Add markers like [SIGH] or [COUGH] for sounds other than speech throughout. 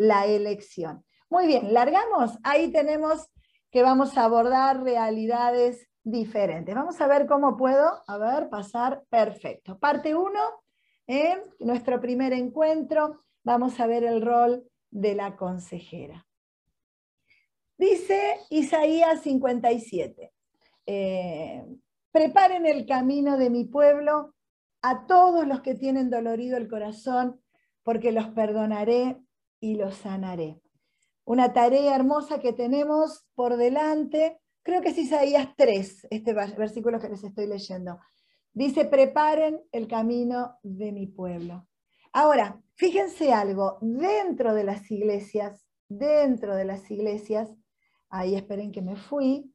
la elección. Muy bien, largamos. Ahí tenemos que vamos a abordar realidades diferentes. Vamos a ver cómo puedo, a ver, pasar, perfecto. Parte 1, en nuestro primer encuentro, vamos a ver el rol de la consejera. Dice Isaías 57, eh, preparen el camino de mi pueblo a todos los que tienen dolorido el corazón, porque los perdonaré y los sanaré. Una tarea hermosa que tenemos por delante, creo que es Isaías 3, este versículo que les estoy leyendo. Dice, preparen el camino de mi pueblo. Ahora, fíjense algo, dentro de las iglesias, dentro de las iglesias, ahí esperen que me fui,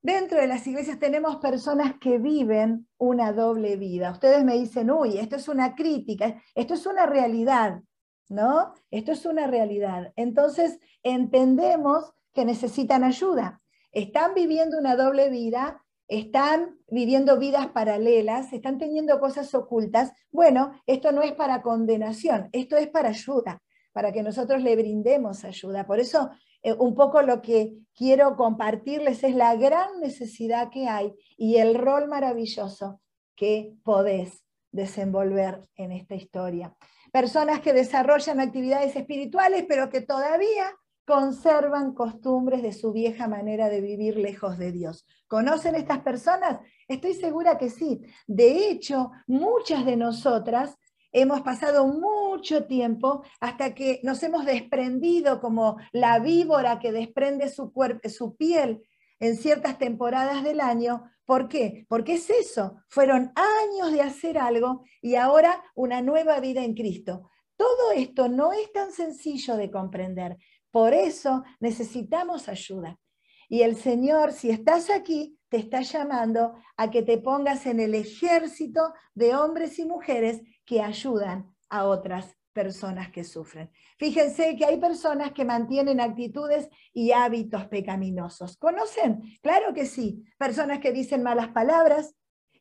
dentro de las iglesias tenemos personas que viven una doble vida. Ustedes me dicen, uy, esto es una crítica, esto es una realidad, ¿no? Esto es una realidad. Entonces, entendemos que necesitan ayuda. Están viviendo una doble vida, están viviendo vidas paralelas, están teniendo cosas ocultas. Bueno, esto no es para condenación, esto es para ayuda, para que nosotros le brindemos ayuda. Por eso eh, un poco lo que quiero compartirles es la gran necesidad que hay y el rol maravilloso que podés desenvolver en esta historia. Personas que desarrollan actividades espirituales, pero que todavía conservan costumbres de su vieja manera de vivir lejos de Dios. ¿Conocen estas personas? Estoy segura que sí. De hecho, muchas de nosotras hemos pasado mucho tiempo hasta que nos hemos desprendido como la víbora que desprende su, su piel en ciertas temporadas del año. ¿Por qué? Porque es eso. Fueron años de hacer algo y ahora una nueva vida en Cristo. Todo esto no es tan sencillo de comprender. Por eso necesitamos ayuda. Y el Señor, si estás aquí, te está llamando a que te pongas en el ejército de hombres y mujeres que ayudan a otras personas que sufren. Fíjense que hay personas que mantienen actitudes y hábitos pecaminosos. ¿Conocen? Claro que sí. Personas que dicen malas palabras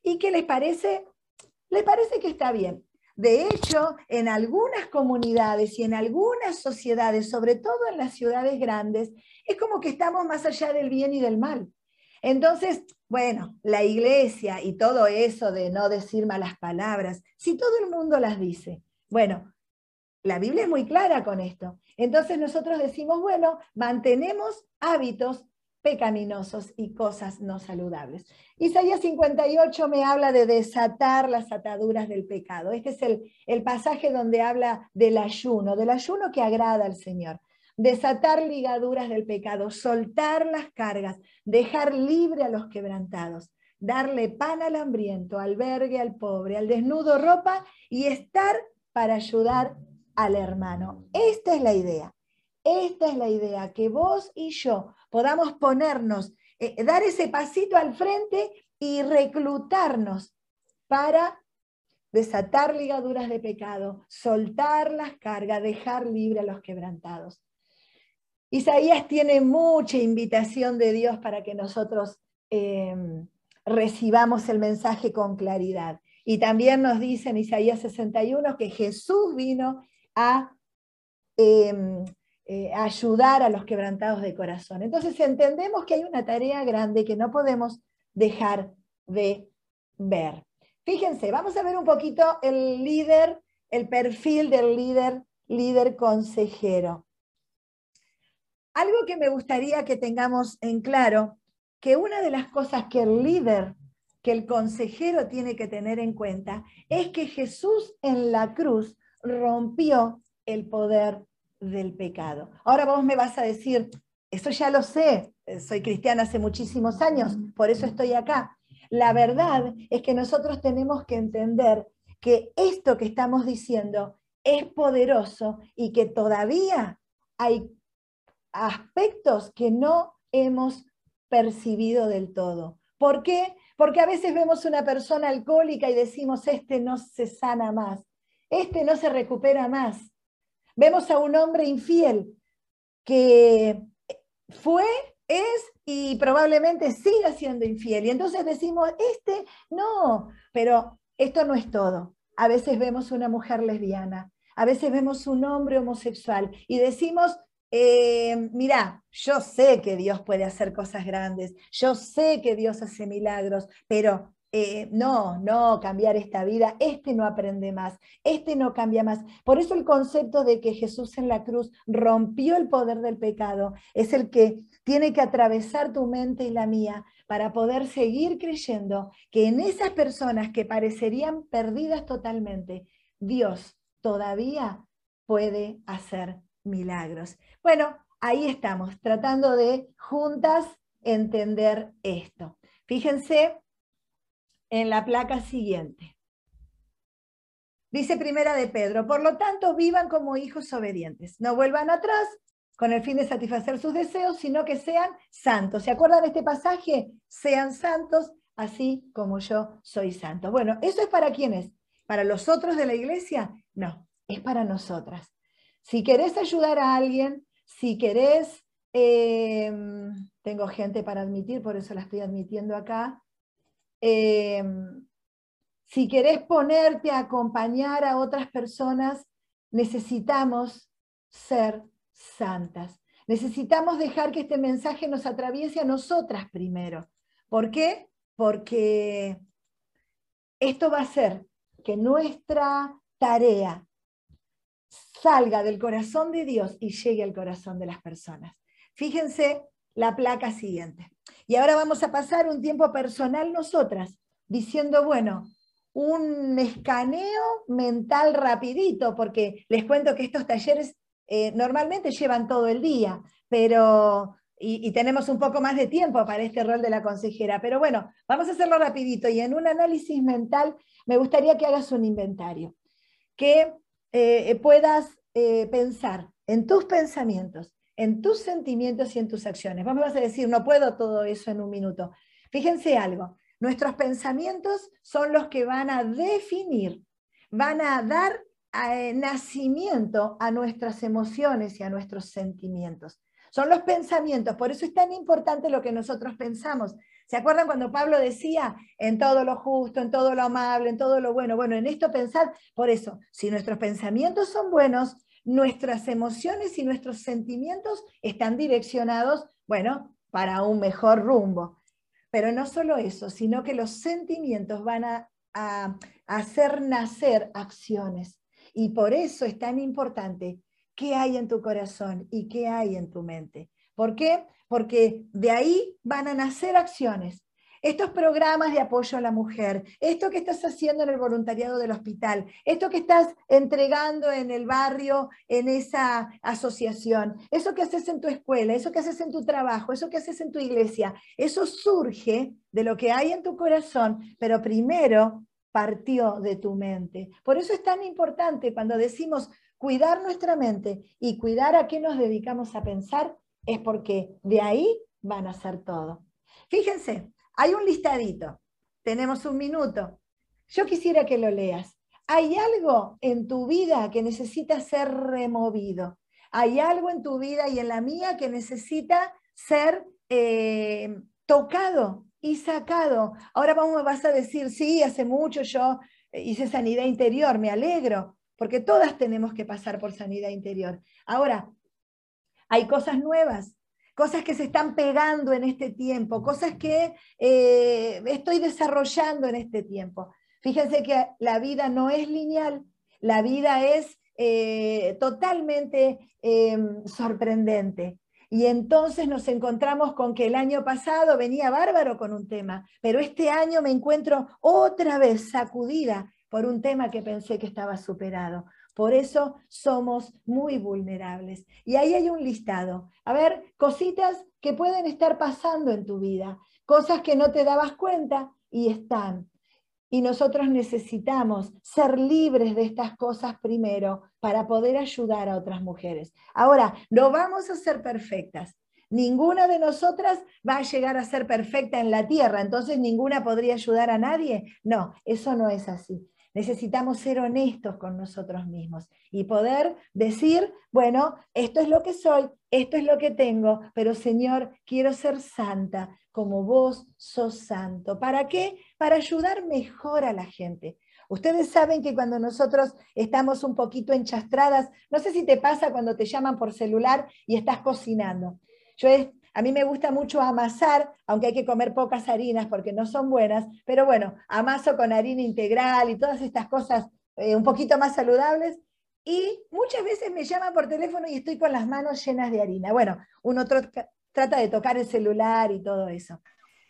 y que les parece, les parece que está bien. De hecho, en algunas comunidades y en algunas sociedades, sobre todo en las ciudades grandes, es como que estamos más allá del bien y del mal. Entonces, bueno, la iglesia y todo eso de no decir malas palabras, si todo el mundo las dice, bueno, la Biblia es muy clara con esto. Entonces nosotros decimos, bueno, mantenemos hábitos pecaminosos y cosas no saludables. Isaías 58 me habla de desatar las ataduras del pecado. Este es el, el pasaje donde habla del ayuno, del ayuno que agrada al Señor desatar ligaduras del pecado, soltar las cargas, dejar libre a los quebrantados, darle pan al hambriento, albergue al pobre, al desnudo ropa y estar para ayudar al hermano. Esta es la idea. Esta es la idea, que vos y yo podamos ponernos, eh, dar ese pasito al frente y reclutarnos para desatar ligaduras de pecado, soltar las cargas, dejar libre a los quebrantados. Isaías tiene mucha invitación de Dios para que nosotros em, recibamos el mensaje con claridad. Y también nos dice en Isaías 61 que Jesús vino a em, eh, ayudar a los quebrantados de corazón. Entonces entendemos que hay una tarea grande que no podemos dejar de ver. Fíjense, vamos a ver un poquito el líder, el perfil del líder, líder consejero. Algo que me gustaría que tengamos en claro, que una de las cosas que el líder, que el consejero tiene que tener en cuenta, es que Jesús en la cruz rompió el poder del pecado. Ahora vos me vas a decir, eso ya lo sé, soy cristiana hace muchísimos años, por eso estoy acá. La verdad es que nosotros tenemos que entender que esto que estamos diciendo es poderoso y que todavía hay aspectos que no hemos percibido del todo. ¿Por qué? Porque a veces vemos una persona alcohólica y decimos, este no se sana más, este no se recupera más. Vemos a un hombre infiel que fue, es y probablemente siga siendo infiel. Y entonces decimos, este no, pero esto no es todo. A veces vemos una mujer lesbiana A veces vemos un hombre homosexual y decimos, eh, mira, yo sé que Dios puede hacer cosas grandes, yo sé que Dios hace milagros, pero eh, no, no, cambiar esta vida, este no aprende más, este no cambia más. Por eso el concepto de que Jesús en la cruz rompió el poder del pecado es el que tiene que atravesar tu mente y la mía para poder seguir creyendo que en esas personas que parecerían perdidas totalmente, Dios todavía puede hacer milagros. Bueno, ahí estamos, tratando de juntas entender esto. Fíjense en la placa siguiente. Dice primera de Pedro, por lo tanto, vivan como hijos obedientes. No vuelvan atrás con el fin de satisfacer sus deseos, sino que sean santos. ¿Se acuerdan de este pasaje? Sean santos, así como yo soy santo. Bueno, ¿eso es para quiénes? ¿Para los otros de la iglesia? No, es para nosotras. Si querés ayudar a alguien, si querés, em, tengo gente para admitir, por eso la estoy admitiendo acá, em, si querés ponerte a acompañar a otras personas, necesitamos ser santas. Necesitamos dejar que este mensaje nos atraviese a nosotras primero. ¿Por qué? Porque esto va a hacer que nuestra tarea salga del corazón de Dios y llegue al corazón de las personas. Fíjense la placa siguiente. Y ahora vamos a pasar un tiempo personal nosotras, diciendo, bueno, un escaneo mental rapidito, porque les cuento que estos talleres eh, normalmente llevan todo el día, pero y, tenemos un poco más de tiempo para este rol de la consejera. Pero bueno, vamos a hacerlo rapidito y en un análisis mental me gustaría que hagas un inventario, que eh, puedas eh, pensar en tus pensamientos, en tus sentimientos y en tus acciones. Vamos a decir, no puedo todo eso en un minuto. Fíjense algo, nuestros pensamientos son los que van a definir, van a dar eh, nacimiento a nuestras emociones y a nuestros sentimientos. Son los pensamientos, por eso es tan importante lo que nosotros pensamos. ¿Se acuerdan cuando Pablo decía en todo lo justo, en todo lo amable, en todo lo bueno? Bueno, en esto pensad, por eso, si nuestros pensamientos son buenos, nuestras emociones y nuestros sentimientos están direccionados, bueno, para un mejor rumbo. Pero no solo eso, sino que los sentimientos van a, a hacer nacer acciones. Y por eso es tan importante qué hay en tu corazón y qué hay en tu mente. ¿Por qué? Porque de ahí van a nacer acciones. Estos programas de apoyo a la mujer, esto que estás haciendo en el voluntariado del hospital, esto que estás entregando en el barrio, en esa asociación, eso que haces en tu escuela, eso que haces en tu trabajo, eso que haces en tu iglesia, eso surge de lo que hay en tu corazón, pero primero partió de tu mente. Por eso es tan importante cuando decimos cuidar nuestra mente y cuidar a qué nos dedicamos a pensar, es porque de ahí van a ser todo. Fíjense, hay un listadito, tenemos un minuto. Yo quisiera que lo leas. Hay algo en tu vida que necesita ser removido. Hay algo en tu vida y en la mía que necesita ser eh, tocado y sacado. Ahora vamos, vas a decir, sí, hace mucho yo hice sanidad interior, me alegro, porque todas tenemos que pasar por sanidad interior. Ahora, hay cosas nuevas, cosas que se están pegando en este tiempo, cosas que eh, estoy desarrollando en este tiempo. Fíjense que la vida no es lineal, la vida es eh, totalmente em, sorprendente. Y entonces nos encontramos con que el año pasado venía bárbaro con un tema, pero este año me encuentro otra vez sacudida por un tema que pensé que estaba superado. Por eso somos muy vulnerables. Y ahí hay un listado. A ver, cositas que pueden estar pasando en tu vida, cosas que no te dabas cuenta y están. Y nosotros necesitamos ser libres de estas cosas primero para poder ayudar a otras mujeres. Ahora, no vamos a ser perfectas. Ninguna de nosotras va a llegar a ser perfecta en la tierra, entonces ninguna podría ayudar a nadie. No, eso no es así. Necesitamos ser honestos con nosotros mismos y poder decir, bueno, esto es lo que soy, esto es lo que tengo, pero Señor, quiero ser santa como vos sos santo. ¿Para qué? Para ayudar mejor a la gente. Ustedes saben que cuando nosotros estamos un poquito enchastradas, no sé si te pasa cuando te llaman por celular y estás cocinando. Yo a mí me gusta mucho amasar, aunque hay que comer pocas harinas porque no son buenas, pero bueno, amaso con harina integral y todas estas cosas eh, un poquito más saludables. Y muchas veces me llaman por teléfono y estoy con las manos llenas de harina. Bueno, uno trata de tocar el celular y todo eso.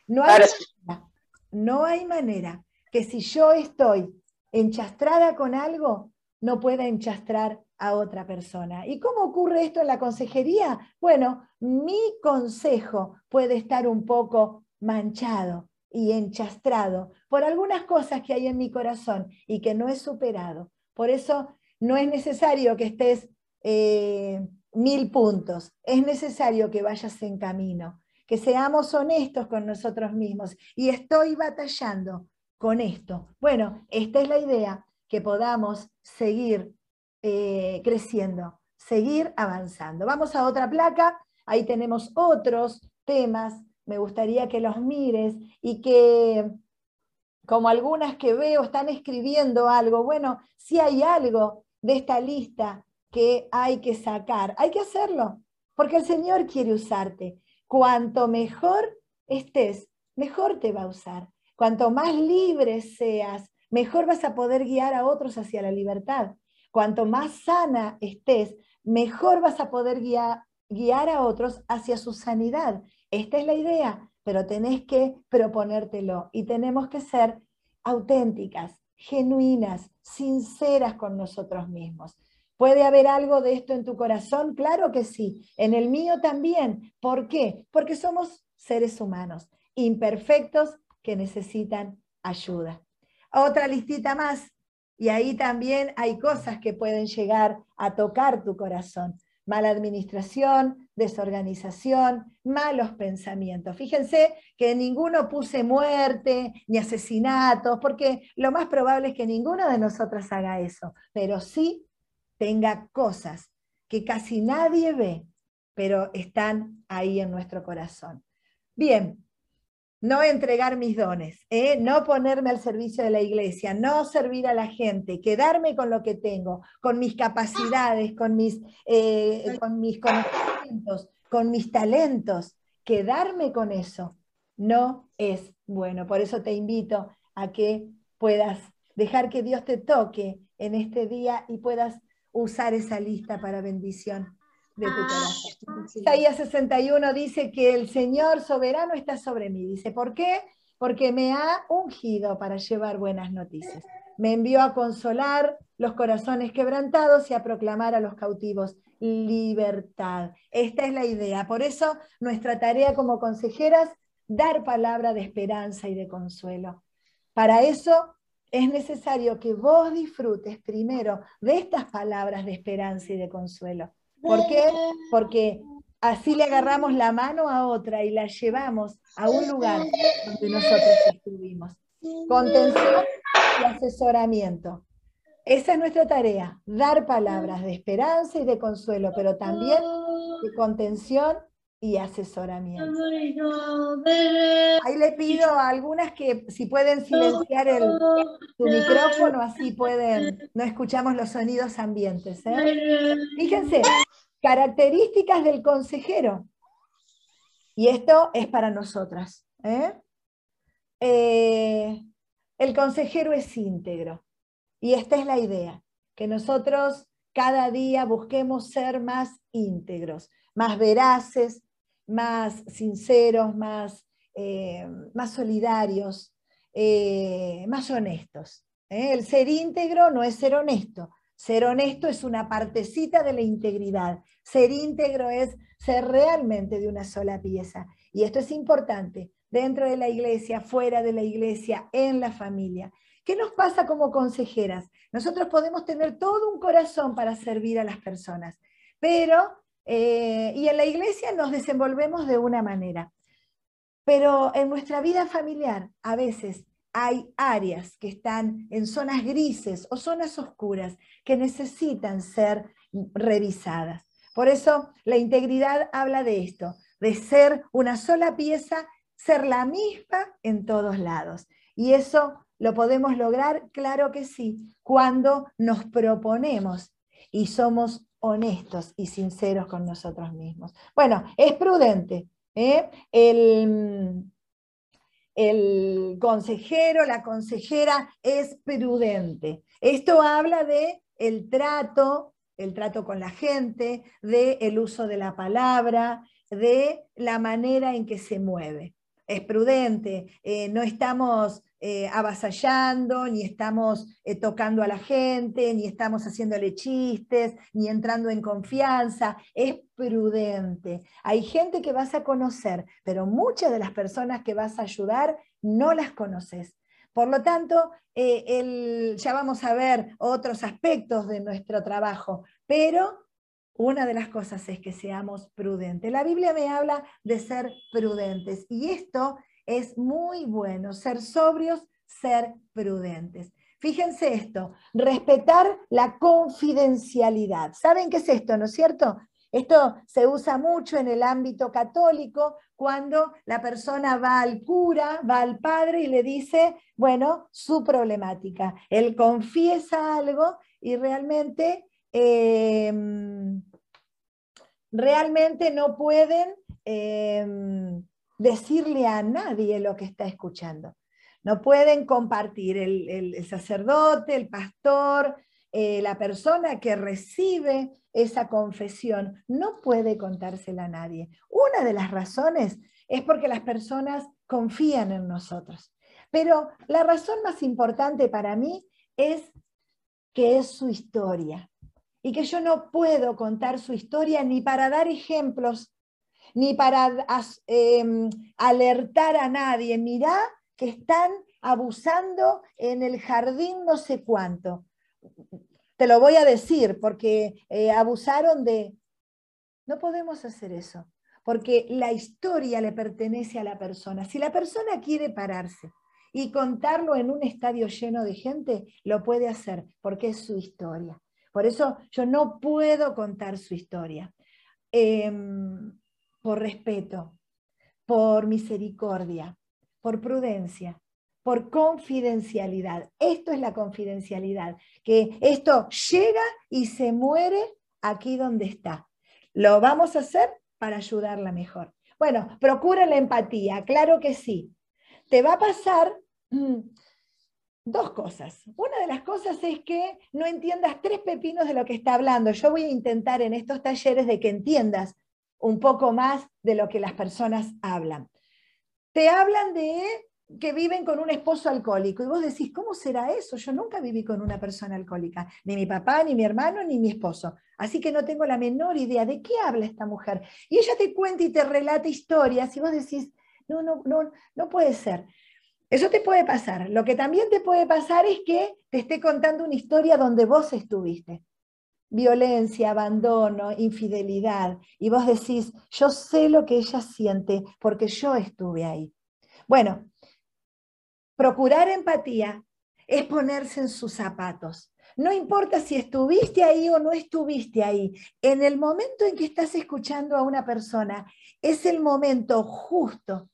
No hay, manera, no hay manera que si yo estoy enchastrada con algo, no pueda enchastrar a otra persona. ¿Y cómo ocurre esto en la consejería? Bueno, mi consejo puede estar un poco manchado y enchastrado por algunas cosas que hay en mi corazón y que no he superado. Por eso no es necesario que estés eh, mil puntos, es necesario que vayas en camino, que seamos honestos con nosotros mismos. Y estoy batallando con esto. Bueno, esta es la idea, que podamos seguir eh, creciendo, seguir avanzando. Vamos a otra placa, ahí tenemos otros temas, me gustaría que los mires y que, como algunas que veo están escribiendo algo, bueno, si hay algo de esta lista que hay que sacar, hay que hacerlo, porque el Señor quiere usarte. Cuanto mejor estés, mejor te va a usar. Cuanto más libre seas, mejor vas a poder guiar a otros hacia la libertad. Cuanto más sana estés, mejor vas a poder guiar, guiar a otros hacia su sanidad. Esta es la idea, pero tenés que proponértelo y tenemos que ser auténticas, genuinas, sinceras con nosotros mismos. ¿Puede haber algo de esto en tu corazón? Claro que sí. En el mío también. ¿Por qué? Porque somos seres humanos, imperfectos que necesitan ayuda. Otra listita más. Y ahí también hay cosas que pueden llegar a tocar tu corazón. Mala administración, desorganización, malos pensamientos. Fíjense que ninguno puse muerte ni asesinatos, porque lo más probable es que ninguno de nosotros haga eso, pero sí tenga cosas que casi nadie ve, pero están ahí en nuestro corazón. Bien, no entregar mis dones, ¿eh? no ponerme al servicio de la iglesia, no servir a la gente, quedarme con lo que tengo, con mis capacidades, con mis, eh, con mis conocimientos, con mis talentos, quedarme con eso no es bueno. Por eso te invito a que puedas dejar que Dios te toque en este día y puedas usar esa lista para bendición de tu corazón. Isaías 61 dice que el Señor soberano está sobre mí. Dice, ¿por qué? Porque me ha ungido para llevar buenas noticias. Me envió a consolar los corazones quebrantados y a proclamar a los cautivos libertad. Esta es la idea. Por eso nuestra tarea como consejeras, dar palabra de esperanza y de consuelo. Para eso es necesario que vos disfrutes primero de estas palabras de esperanza y de consuelo. ¿Por qué? Porque así le agarramos la mano a otra y la llevamos a un lugar donde nosotros estuvimos. Contención y asesoramiento. Esa es nuestra tarea, dar palabras de esperanza y de consuelo, pero también de contención y asesoramiento. Ahí le pido a algunas que si pueden silenciar el, su micrófono, así pueden, no escuchamos los sonidos ambientes. ¿eh? Fíjense, características del consejero. Y esto es para nosotras. ¿eh? Eh, el consejero es íntegro. Y esta es la idea, que nosotros cada día busquemos ser más íntegros, más veraces, más sinceros, más, eh, más solidarios, eh, más honestos. ¿eh? El ser íntegro no es ser honesto. Ser honesto es una partecita de la integridad. Ser íntegro es ser realmente de una sola pieza. Y esto es importante dentro de la iglesia, fuera de la iglesia, en la familia. ¿Qué nos pasa como consejeras? Nosotros podemos tener todo un corazón para servir a las personas, pero eh, y en la iglesia nos desenvolvemos de una manera. Pero en nuestra vida familiar a veces hay áreas que están en zonas grises o zonas oscuras que necesitan ser revisadas. Por eso la integridad habla de esto, de ser una sola pieza, ser la misma en todos lados. Y eso ¿Lo podemos lograr? Claro que sí, cuando nos proponemos y somos honestos y sinceros con nosotros mismos. Bueno, es prudente. ¿eh? El, el consejero, la consejera es prudente. Esto habla de el trato, el trato con la gente, de el uso de la palabra, de la manera en que se mueve. Es prudente, eh, no estamos eh, avasallando, ni estamos eh, tocando a la gente, ni estamos haciéndole chistes, ni entrando en confianza. Es prudente. Hay gente que vas a conocer, pero muchas de las personas que vas a ayudar no las conoces. Por lo tanto, ya vamos a ver otros aspectos de nuestro trabajo, pero una de las cosas es que seamos prudentes. La Biblia me habla de ser prudentes y esto es muy bueno, ser sobrios, ser prudentes. Fíjense esto, respetar la confidencialidad. ¿Saben qué es esto, no es cierto? Esto se usa mucho en el ámbito católico cuando la persona va al cura, va al padre y le dice, bueno, su problemática. Él confiesa algo y realmente em, realmente no pueden em, decirle a nadie lo que está escuchando. No pueden compartir el, sacerdote, el pastor, eh, la persona que recibe esa confesión, no puede contársela a nadie. Una de las razones es porque las personas confían en nosotros. Pero la razón más importante para mí es que es su historia y que yo no puedo contar su historia ni para dar ejemplos, ni para em, alertar a nadie. Mirá que están abusando en el jardín no sé cuánto. Te lo voy a decir porque eh, abusaron de... No podemos hacer eso, porque la historia le pertenece a la persona. Si la persona quiere pararse y contarlo en un estadio lleno de gente, lo puede hacer porque es su historia. Por eso yo no puedo contar su historia. Em, por respeto, por misericordia, por prudencia, por confidencialidad. Esto es la confidencialidad, que esto llega y se muere aquí donde está. Lo vamos a hacer para ayudarla mejor. Bueno, procura la empatía, claro que sí. Te va a pasar mm, dos cosas. Una de las cosas es que no entiendas tres pepinos de lo que está hablando. Yo voy a intentar en estos talleres de que entiendas un poco más de lo que las personas hablan. Te hablan de que viven con un esposo alcohólico y vos decís, ¿cómo será eso? Yo nunca viví con una persona alcohólica, ni mi papá, ni mi hermano, ni mi esposo. Así que no tengo la menor idea de qué habla esta mujer. Y ella te cuenta y te relata historias y vos decís, no, no, no, no puede ser. Eso te puede pasar. Lo que también te puede pasar es que te esté contando una historia donde vos estuviste. Violencia, abandono, infidelidad. Y vos decís, yo sé lo que ella siente porque yo estuve ahí. Bueno, procurar empatía es ponerse en sus zapatos. No importa si estuviste ahí o no estuviste ahí. En el momento en que estás escuchando a una persona, es el momento justo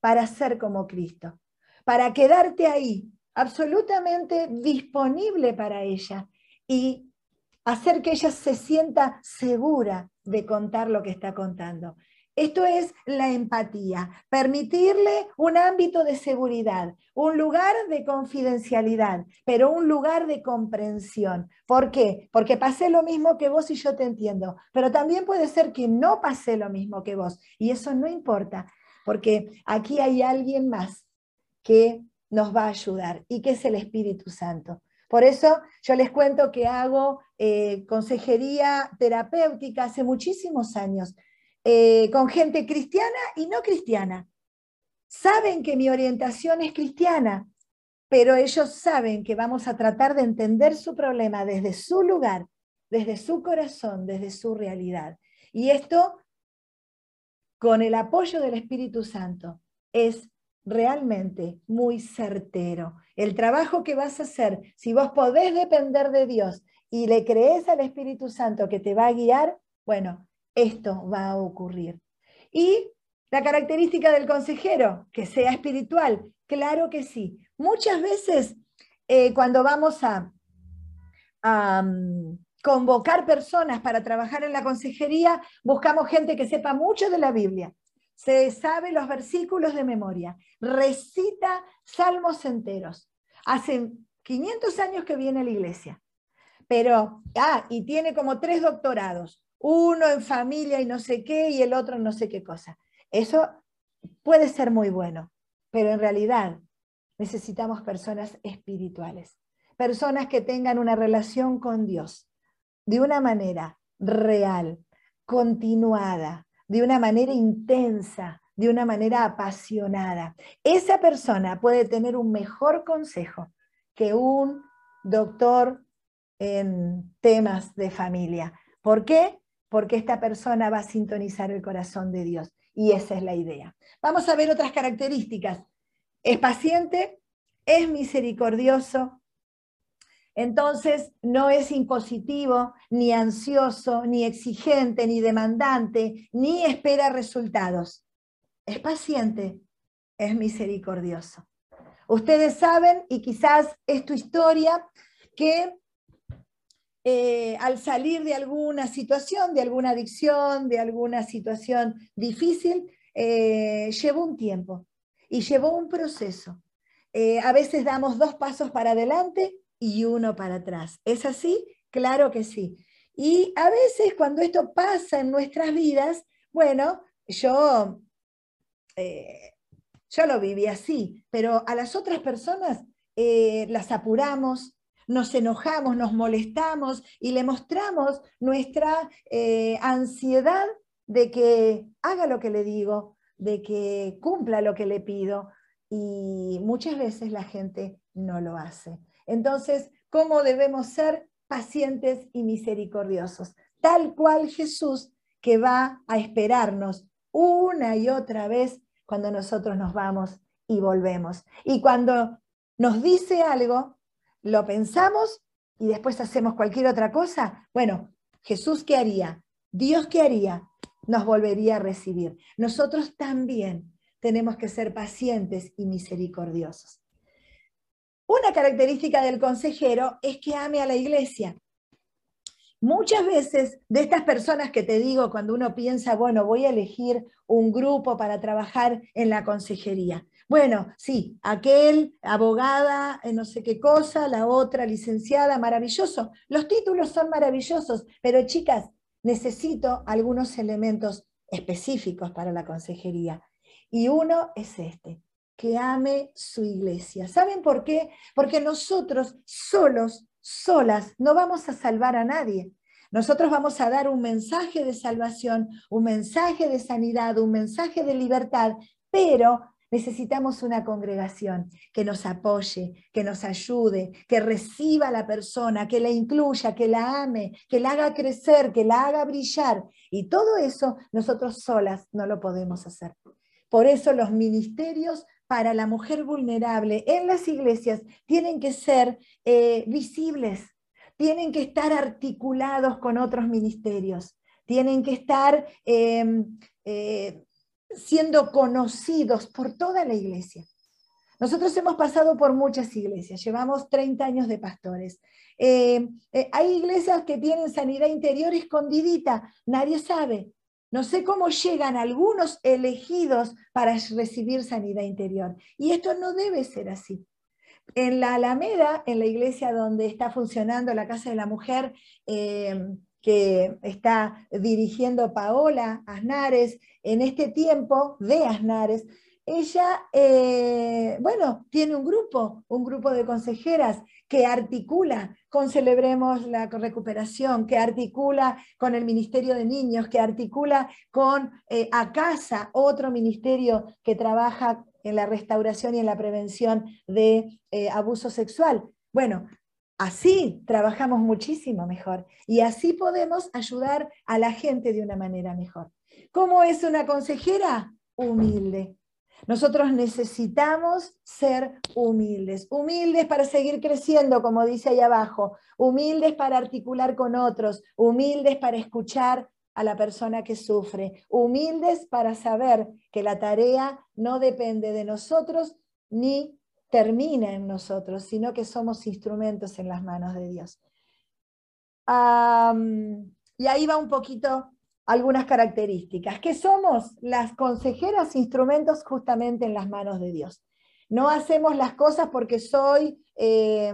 para ser como Cristo para quedarte ahí, absolutamente disponible para ella y hacer que ella se sienta segura de contar lo que está contando. Esto es la empatía, permitirle un ámbito de seguridad, un lugar de confidencialidad, pero un lugar de comprensión. ¿Por qué? Porque pasé lo mismo que vos y yo te entiendo, pero también puede ser que no pasé lo mismo que vos y eso no importa, porque aquí hay alguien más que nos va a ayudar y que es el Espíritu Santo. Por eso yo les cuento que hago eh, consejería terapéutica hace muchísimos años eh, con gente cristiana y no cristiana. Saben que mi orientación es cristiana, pero ellos saben que vamos a tratar de entender su problema desde su lugar, desde su corazón, desde su realidad. Y esto, con el apoyo del Espíritu Santo, es realmente muy certero. El trabajo que vas a hacer, si vos podés depender de Dios y le crees al Espíritu Santo que te va a guiar, bueno, esto va a ocurrir. Y La característica del consejero, que sea espiritual, claro que sí. Muchas veces eh, cuando vamos a, mm, convocar personas para trabajar en la consejería, buscamos gente que sepa mucho de la Biblia, se sabe los versículos de memoria, recita salmos enteros. Hace 500 años que viene a la iglesia, pero, ah, y tiene como tres doctorados, uno en familia y no sé qué, y el otro en no sé qué cosa. Eso puede ser muy bueno, pero en realidad necesitamos personas espirituales, personas que tengan una relación con Dios de una manera real, continuada, de una manera intensa, de una manera apasionada. Esa persona puede tener un mejor consejo que un doctor en temas de familia. ¿Por qué? Porque esta persona va a sintonizar el corazón de Dios. Y esa es la idea. Vamos a ver otras características. Es paciente, es misericordioso, entonces no es impositivo, ni ansioso, ni exigente, ni demandante, ni espera resultados. Es paciente, es misericordioso. Ustedes saben, y quizás es tu historia, que eh, al salir de alguna situación, de alguna adicción, de alguna situación difícil, eh, llevó un tiempo y llevó un proceso. Eh, a veces damos dos pasos para adelante y uno para atrás. ¿Es así? Claro que sí. Y a veces cuando esto pasa en nuestras vidas, bueno, yo, yo lo viví así, pero a las otras personas las apuramos, nos enojamos, nos molestamos y le mostramos nuestra eh, ansiedad de que haga lo que le digo, de que cumpla lo que le pido. Y muchas veces la gente no lo hace. Entonces, ¿cómo debemos ser pacientes y misericordiosos? Tal cual Jesús que va a esperarnos una y otra vez cuando nosotros nos vamos y volvemos. Y cuando nos dice algo, lo pensamos y después hacemos cualquier otra cosa, bueno, Jesús qué haría? Dios qué haría? Nos volvería a recibir. Nosotros también tenemos que ser pacientes y misericordiosos. Una característica del consejero es que ame a la iglesia. Muchas veces de estas personas que te digo, cuando uno piensa, bueno, voy a elegir un grupo para trabajar en la consejería. Bueno, sí, aquel, abogada, eh, no sé qué cosa, la otra, licenciada, maravilloso. Los títulos son maravillosos, pero chicas, necesito algunos elementos específicos para la consejería. Y uno es este, que ame su iglesia. ¿Saben por qué? Porque nosotros solos, solas, no vamos a salvar a nadie. Nosotros vamos a dar un mensaje de salvación, un mensaje de sanidad, un mensaje de libertad, pero Necesitamos una congregación que nos apoye, que nos ayude, que reciba a la persona, que la incluya, que la ame, que la haga crecer, que la haga brillar. Y todo eso nosotros solas no lo podemos hacer. Por eso los ministerios para la mujer vulnerable en las iglesias tienen que ser eh, visibles, tienen que estar articulados con otros ministerios, tienen que estar em, eh, siendo conocidos por toda la iglesia. Nosotros hemos pasado por muchas iglesias, llevamos 30 años de pastores. Eh, hay iglesias que tienen sanidad interior escondidita, nadie sabe. No sé cómo llegan algunos elegidos para recibir sanidad interior. Y esto no debe ser así. En la Alameda, en la iglesia donde está funcionando la Casa de la Mujer, eh, que está dirigiendo Paola Aznares en este tiempo de Aznares, ella, eh, bueno, tiene un grupo, un grupo de consejeras que articula con Celebremos la Recuperación, que articula con el Ministerio de Niños, que articula con eh, ACASA, otro ministerio que trabaja en la restauración y en la prevención de eh, abuso sexual. Bueno, Así trabajamos muchísimo mejor y así podemos ayudar a la gente de una manera mejor. ¿Cómo es una consejera? Humilde. Nosotros necesitamos ser humildes, humildes para seguir creciendo, como dice ahí abajo, humildes para articular con otros, humildes para escuchar a la persona que sufre, humildes para saber que la tarea no depende de nosotros ni termina en nosotros, sino que somos instrumentos en las manos de Dios. y ahí va un poquito algunas características, que somos las consejeras instrumentos justamente en las manos de Dios. No hacemos las cosas porque soy eh,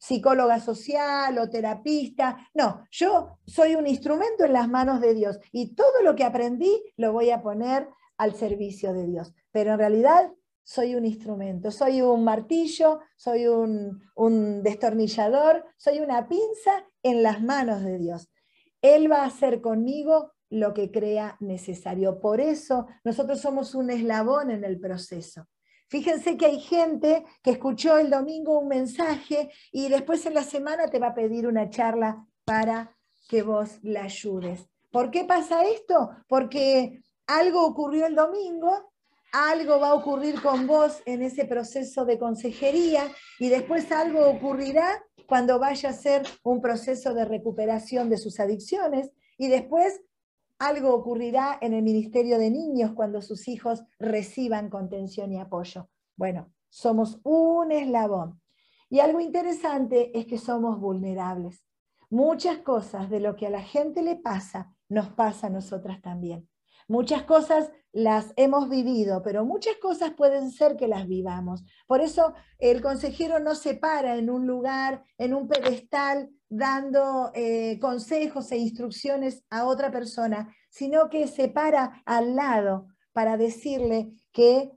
psicóloga social o terapista. No, yo soy un instrumento en las manos de Dios y todo lo que aprendí lo voy a poner al servicio de Dios. Pero en realidad soy un instrumento, soy un martillo, soy un, un destornillador, soy una pinza en las manos de Dios. Él va a hacer conmigo lo que crea necesario. Por eso nosotros somos un eslabón en el proceso. Fíjense que hay gente que escuchó el domingo un mensaje y después en la semana te va a pedir una charla para que vos la ayudes. ¿Por qué pasa esto? Porque algo ocurrió el domingo, algo va a ocurrir con vos en ese proceso de consejería y después algo ocurrirá cuando vaya a ser un proceso de recuperación de sus adicciones y después algo ocurrirá en el Ministerio de Niños cuando sus hijos reciban contención y apoyo. Bueno, somos un eslabón. Y algo interesante es que somos vulnerables. Muchas cosas de lo que a la gente le pasa, nos pasa a nosotras también. Muchas cosas las hemos vivido, pero muchas cosas pueden ser que las vivamos. Por eso el consejero no se para en un lugar, en un pedestal, dando eh, consejos e instrucciones a otra persona, sino que se para al lado para decirle que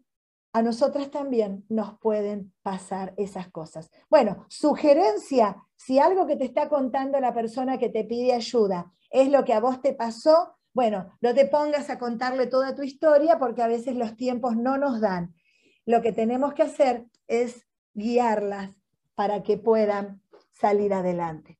a nosotras también nos pueden pasar esas cosas. Bueno, sugerencia, si algo que te está contando la persona que te pide ayuda es lo que a vos te pasó, bueno, no te pongas a contarle toda tu historia porque a veces los tiempos no nos dan. Lo que tenemos que hacer es guiarlas para que puedan salir adelante.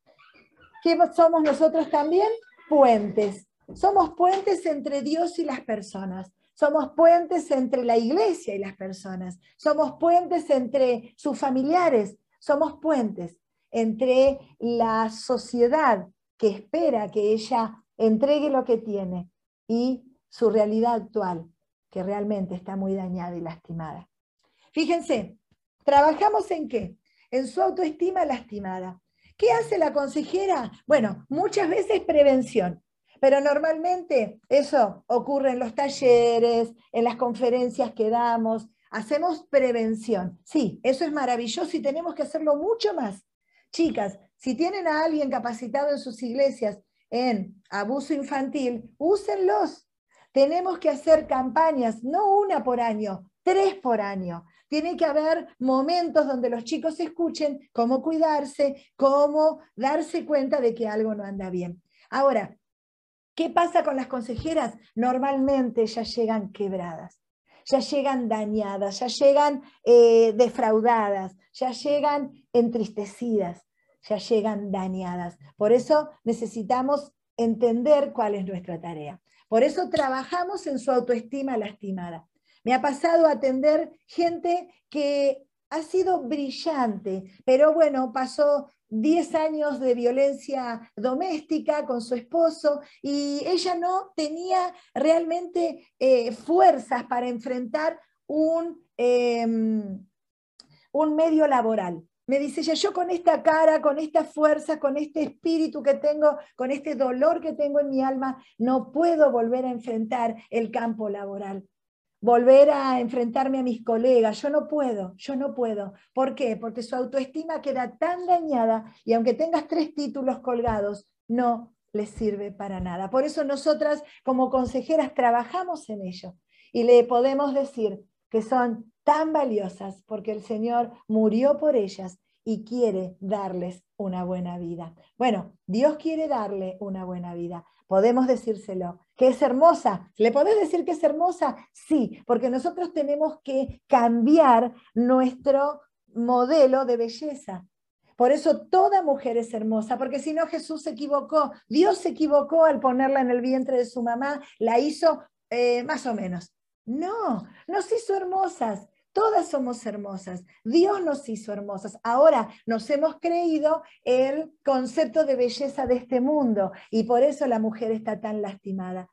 ¿Qué somos nosotros también? Puentes. Somos puentes entre Dios y las personas. Somos puentes entre la iglesia y las personas. Somos puentes entre sus familiares. Somos puentes entre la sociedad que espera que ella entregue lo que tiene y su realidad actual, que realmente está muy dañada y lastimada. Fíjense, ¿trabajamos en qué? En su autoestima lastimada. ¿Qué hace la consejera? Bueno, muchas veces prevención, pero normalmente eso ocurre en los talleres, en las conferencias que damos, hacemos prevención. Sí, eso es maravilloso y tenemos que hacerlo mucho más. Chicas, si tienen a alguien capacitado en sus iglesias en abuso infantil, úsenlos. Tenemos que hacer campañas, no una por año, tres por año. Tiene que haber momentos donde los chicos escuchen cómo cuidarse, cómo darse cuenta de que algo no anda bien. Ahora, ¿qué pasa con las consejeras? Normalmente ya llegan quebradas, ya llegan dañadas, ya llegan eh, defraudadas, ya llegan entristecidas, ya llegan dañadas. Por eso necesitamos entender cuál es nuestra tarea. Por eso trabajamos en su autoestima lastimada. Me ha pasado a atender gente que ha sido brillante, pero bueno, pasó 10 años de violencia doméstica con su esposo y ella no tenía realmente eh, fuerzas para enfrentar un, em, un medio laboral. Me dice yo con esta cara, con esta fuerza, con este espíritu que tengo, con este dolor que tengo en mi alma, no puedo volver a enfrentar el campo laboral volver a enfrentarme a mis colegas. Yo no puedo, yo no puedo. ¿Por qué? Porque su autoestima queda tan dañada y aunque tengas tres títulos colgados, no les sirve para nada. Por eso nosotras como consejeras trabajamos en ello y le podemos decir que son tan valiosas porque el Señor murió por ellas y quiere darles una buena vida. Bueno, Dios quiere darle una buena vida. Podemos decírselo, que es hermosa. ¿Le podés decir que es hermosa? Sí, porque nosotros tenemos que cambiar nuestro modelo de belleza. Por eso toda mujer es hermosa, porque si no Jesús se equivocó, Dios se equivocó al ponerla en el vientre de su mamá, la hizo eh, más o menos. No, nos hizo hermosas. Todas somos hermosas. Dios nos hizo hermosas. Ahora nos hemos creído el concepto de belleza de este mundo y por eso la mujer está tan lastimada.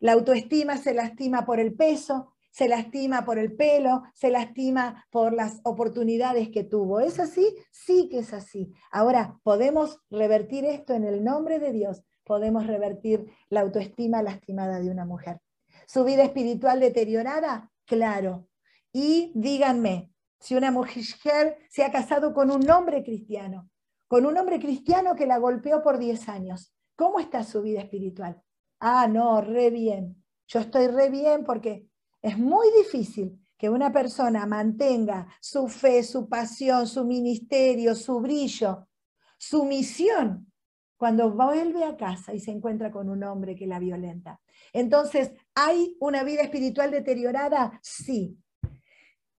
La autoestima se lastima por el peso, se lastima por el pelo, se lastima por las oportunidades que tuvo. ¿Es así? Sí que es así. Ahora, podemos revertir esto en el nombre de Dios, podemos revertir la autoestima lastimada de una mujer. ¿Su vida espiritual deteriorada? Claro. Y díganme, si una mujer se ha casado con un hombre cristiano, con un hombre cristiano que la golpeó por 10 años, ¿cómo está su vida espiritual? Ah, no, re bien. Yo estoy re bien porque es muy difícil que una persona mantenga su fe, su pasión, su ministerio, su brillo, su misión, cuando vuelve a casa y se encuentra con un hombre que la violenta. Entonces, ¿hay una vida espiritual deteriorada? Sí.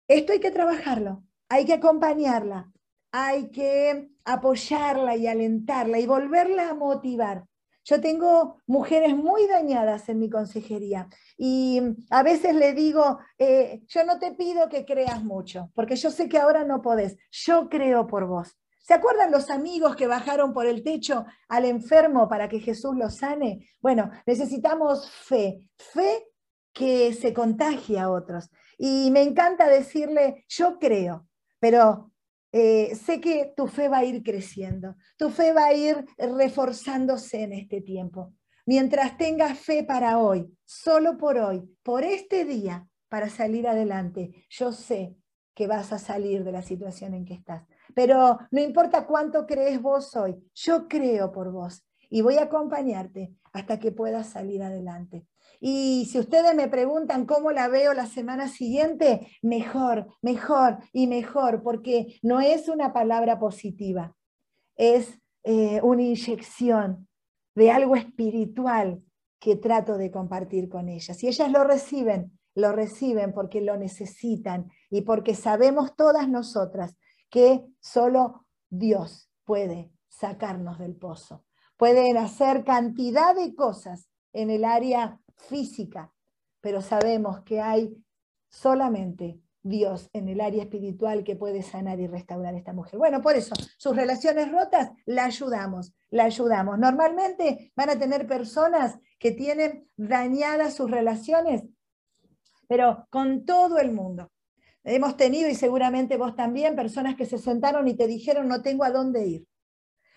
Esto hay que trabajarlo, hay que acompañarla, hay que apoyarla y alentarla y volverla a motivar. Yo tengo mujeres muy dañadas en mi consejería y a veces le digo, eh, yo no te pido que creas mucho, porque yo sé que ahora no podés, yo creo por vos. ¿Se acuerdan los amigos que bajaron por el techo al enfermo para que Jesús lo sane? Bueno, necesitamos fe, fe que se contagie a otros. Y me encanta decirle, yo creo, pero eh, sé que tu fe va a ir creciendo, tu fe va a ir reforzándose en este tiempo. Mientras tengas fe para hoy, solo por hoy, por este día, para salir adelante, yo sé que vas a salir de la situación en que estás. Pero no importa cuánto crees vos hoy, yo creo por vos y voy a acompañarte hasta que puedas salir adelante. Y si ustedes me preguntan cómo la veo la semana siguiente, mejor, mejor y mejor, porque no es una palabra positiva, es eh, una inyección de algo espiritual que trato de compartir con ellas. Y ellas lo reciben, lo reciben porque lo necesitan y porque sabemos todas nosotras que solo Dios puede sacarnos del pozo. Pueden hacer cantidad de cosas en el área física, pero sabemos que hay solamente Dios en el área espiritual que puede sanar y restaurar a esta mujer. Bueno, por eso, sus relaciones rotas, la ayudamos, la ayudamos. Normalmente van a tener personas que tienen dañadas sus relaciones, pero con todo el mundo. Hemos tenido, y seguramente vos también, personas que se sentaron y te dijeron, no tengo a dónde ir.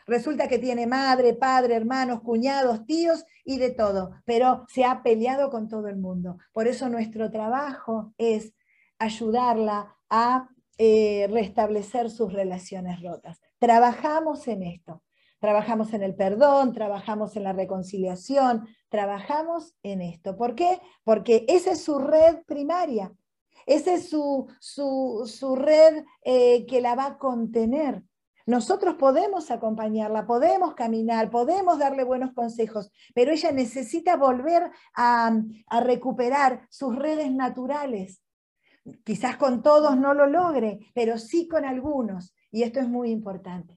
Resulta que tiene madre, padre, hermanos, cuñados, tíos y de todo, pero se ha peleado con todo el mundo. Por eso nuestro trabajo es ayudarla a eh, restablecer sus relaciones rotas. Trabajamos en esto. Trabajamos en el perdón, trabajamos en la reconciliación, trabajamos en esto. ¿Por qué? Porque esa es su red primaria, esa es su, red eh, que la va a contener. Nosotros podemos acompañarla, podemos caminar, podemos darle buenos consejos, pero ella necesita volver a, recuperar sus redes naturales. Quizás con todos no lo logre, pero sí con algunos, y esto es muy importante.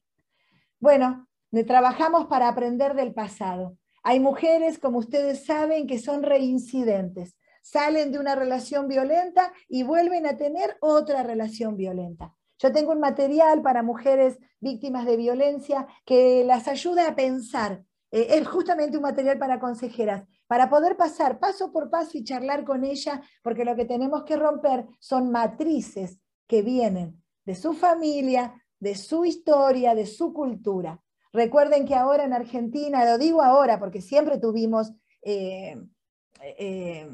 Bueno, trabajamos para aprender del pasado. Hay mujeres, como ustedes saben, que son reincidentes. Salen de una relación violenta y vuelven a tener otra relación violenta. Yo tengo un material para mujeres víctimas de violencia que las ayuda a pensar. Eh, es justamente un material para consejeras, para poder pasar paso por paso y charlar con ella, porque lo que tenemos que romper son matrices que vienen de su familia, de su historia, de su cultura. Recuerden que ahora en Argentina, lo digo ahora porque siempre tuvimos eh, eh,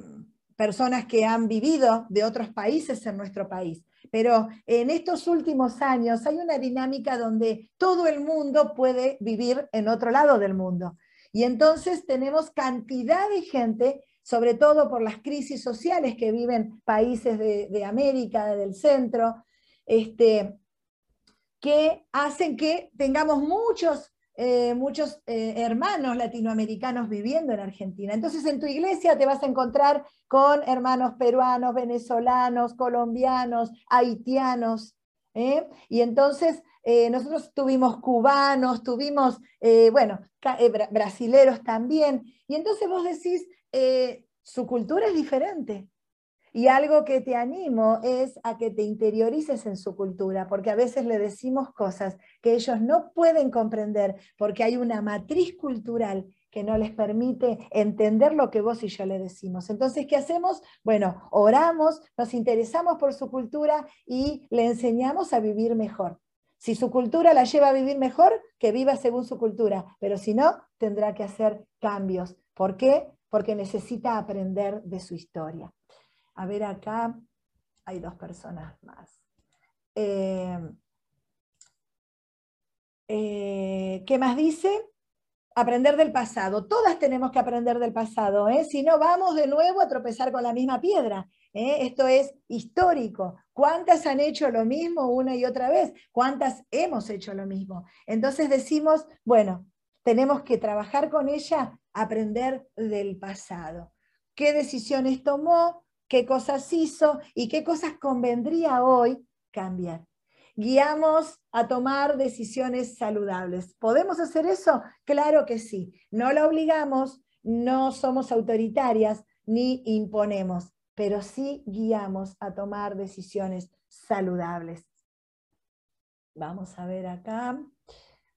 personas que han vivido de otros países en nuestro país, pero en estos últimos años hay una dinámica donde todo el mundo puede vivir en otro lado del mundo. Y entonces tenemos cantidad de gente, sobre todo por las crisis sociales que viven países de, América, del centro, este, que hacen que tengamos muchos eh, muchos eh, hermanos latinoamericanos viviendo en Argentina. Entonces en tu iglesia te vas a encontrar con hermanos peruanos, venezolanos, colombianos, haitianos. ¿eh? Y entonces nosotros tuvimos cubanos, tuvimos, bueno, brasileros también. Y entonces vos decís, su cultura es diferente. Y algo que te animo es a que te interiorices en su cultura, porque a veces le decimos cosas que ellos no pueden comprender, porque hay una matriz cultural que no les permite entender lo que vos y yo le decimos. Entonces, ¿qué hacemos? Bueno, oramos, nos interesamos por su cultura y le enseñamos a vivir mejor. Si su cultura la lleva a vivir mejor, que viva según su cultura, pero si no, tendrá que hacer cambios. ¿Por qué? Porque necesita aprender de su historia. A ver, acá hay dos personas más. Eh, eh, ¿Qué más dice? Aprender del pasado. Todas tenemos que aprender del pasado, ¿eh? si no vamos de nuevo a tropezar con la misma piedra. Esto es histórico. ¿Cuántas han hecho lo mismo una y otra vez? ¿Cuántas hemos hecho lo mismo? Entonces decimos, bueno, tenemos que trabajar con ella, aprender del pasado. ¿Qué decisiones tomó? Qué cosas hizo y qué cosas convendría hoy cambiar. Guiamos a tomar decisiones saludables. ¿Podemos hacer eso? Claro que sí. No la obligamos, no somos autoritarias ni imponemos, pero sí guiamos a tomar decisiones saludables. Vamos a ver acá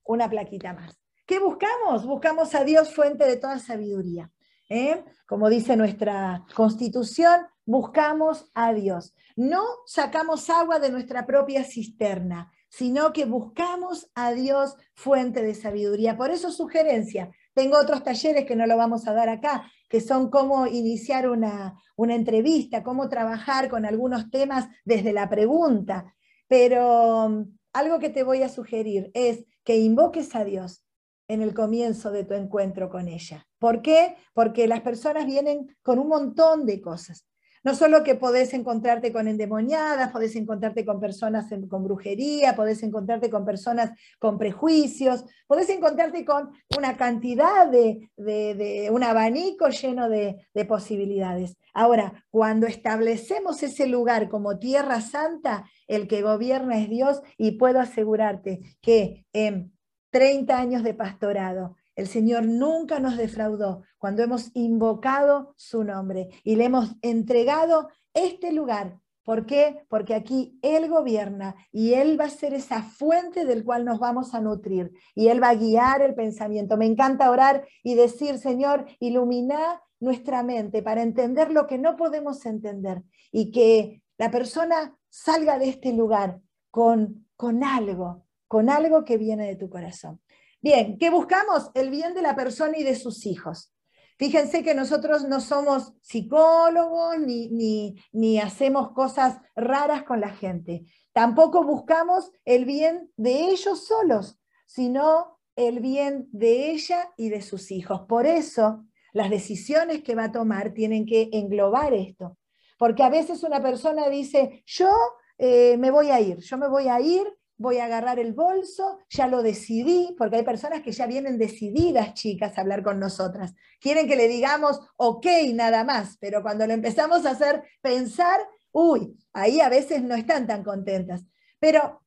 una plaquita más. ¿Qué buscamos? Buscamos a Dios fuente de toda sabiduría. ¿eh? Como dice nuestra constitución, buscamos a Dios. No sacamos agua de nuestra propia cisterna, sino que buscamos a Dios fuente de sabiduría. Por eso sugerencia. Tengo otros talleres que no lo vamos a dar acá, que son cómo iniciar una, una entrevista, cómo trabajar con algunos temas desde la pregunta. Pero um, algo que te voy a sugerir es que invoques a Dios en el comienzo de tu encuentro con ella. ¿Por qué? Porque las personas vienen con un montón de cosas. No solo que podés encontrarte con endemoniadas, podés encontrarte con personas con brujería, podés encontrarte con personas con prejuicios, podés encontrarte con una cantidad de, un abanico lleno de, de posibilidades. Ahora, cuando establecemos ese lugar como tierra santa, el que gobierna es Dios y puedo asegurarte que en 30 años de pastorado, el Señor nunca nos defraudó cuando hemos invocado su nombre y le hemos entregado este lugar. ¿Por qué? Porque aquí Él gobierna y Él va a ser esa fuente del cual nos vamos a nutrir y Él va a guiar el pensamiento. Me encanta orar y decir, Señor, ilumina nuestra mente para entender lo que no podemos entender y que la persona salga de este lugar con, con algo, con algo que viene de tu corazón. Bien, ¿qué buscamos? El bien de la persona y de sus hijos. Fíjense que nosotros no somos psicólogos ni, ni, hacemos cosas raras con la gente. Tampoco buscamos el bien de ellos solos, sino el bien de ella y de sus hijos. Por eso, las decisiones que va a tomar tienen que englobar esto. Porque a veces una persona dice, yo eh, me voy a ir, yo me voy a ir voy a agarrar el bolso, ya lo decidí, porque hay personas que ya vienen decididas, chicas, a hablar con nosotras. Quieren que le digamos, ok, nada más, pero cuando lo empezamos a hacer pensar, uy, ahí a veces no están tan contentas. Pero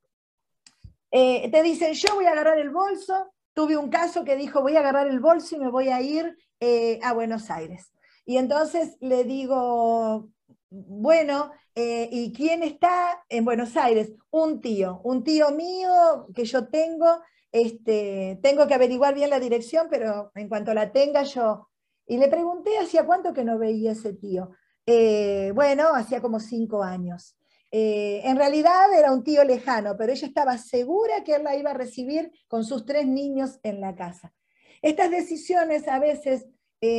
eh, te dicen, yo voy a agarrar el bolso, tuve un caso que dijo, voy a agarrar el bolso y me voy a ir eh, a Buenos Aires. Y entonces le digo, bueno, eh, ¿y quién está en Buenos Aires? Un tío, un tío mío que yo tengo, este, tengo que averiguar bien la dirección, pero en cuanto la tenga yo... Y le pregunté hacía cuánto que no veía ese tío. Eh, bueno, hacía como cinco años. Eh, en realidad era un tío lejano, pero ella estaba segura que él la iba a recibir con sus tres niños en la casa. Estas decisiones a veces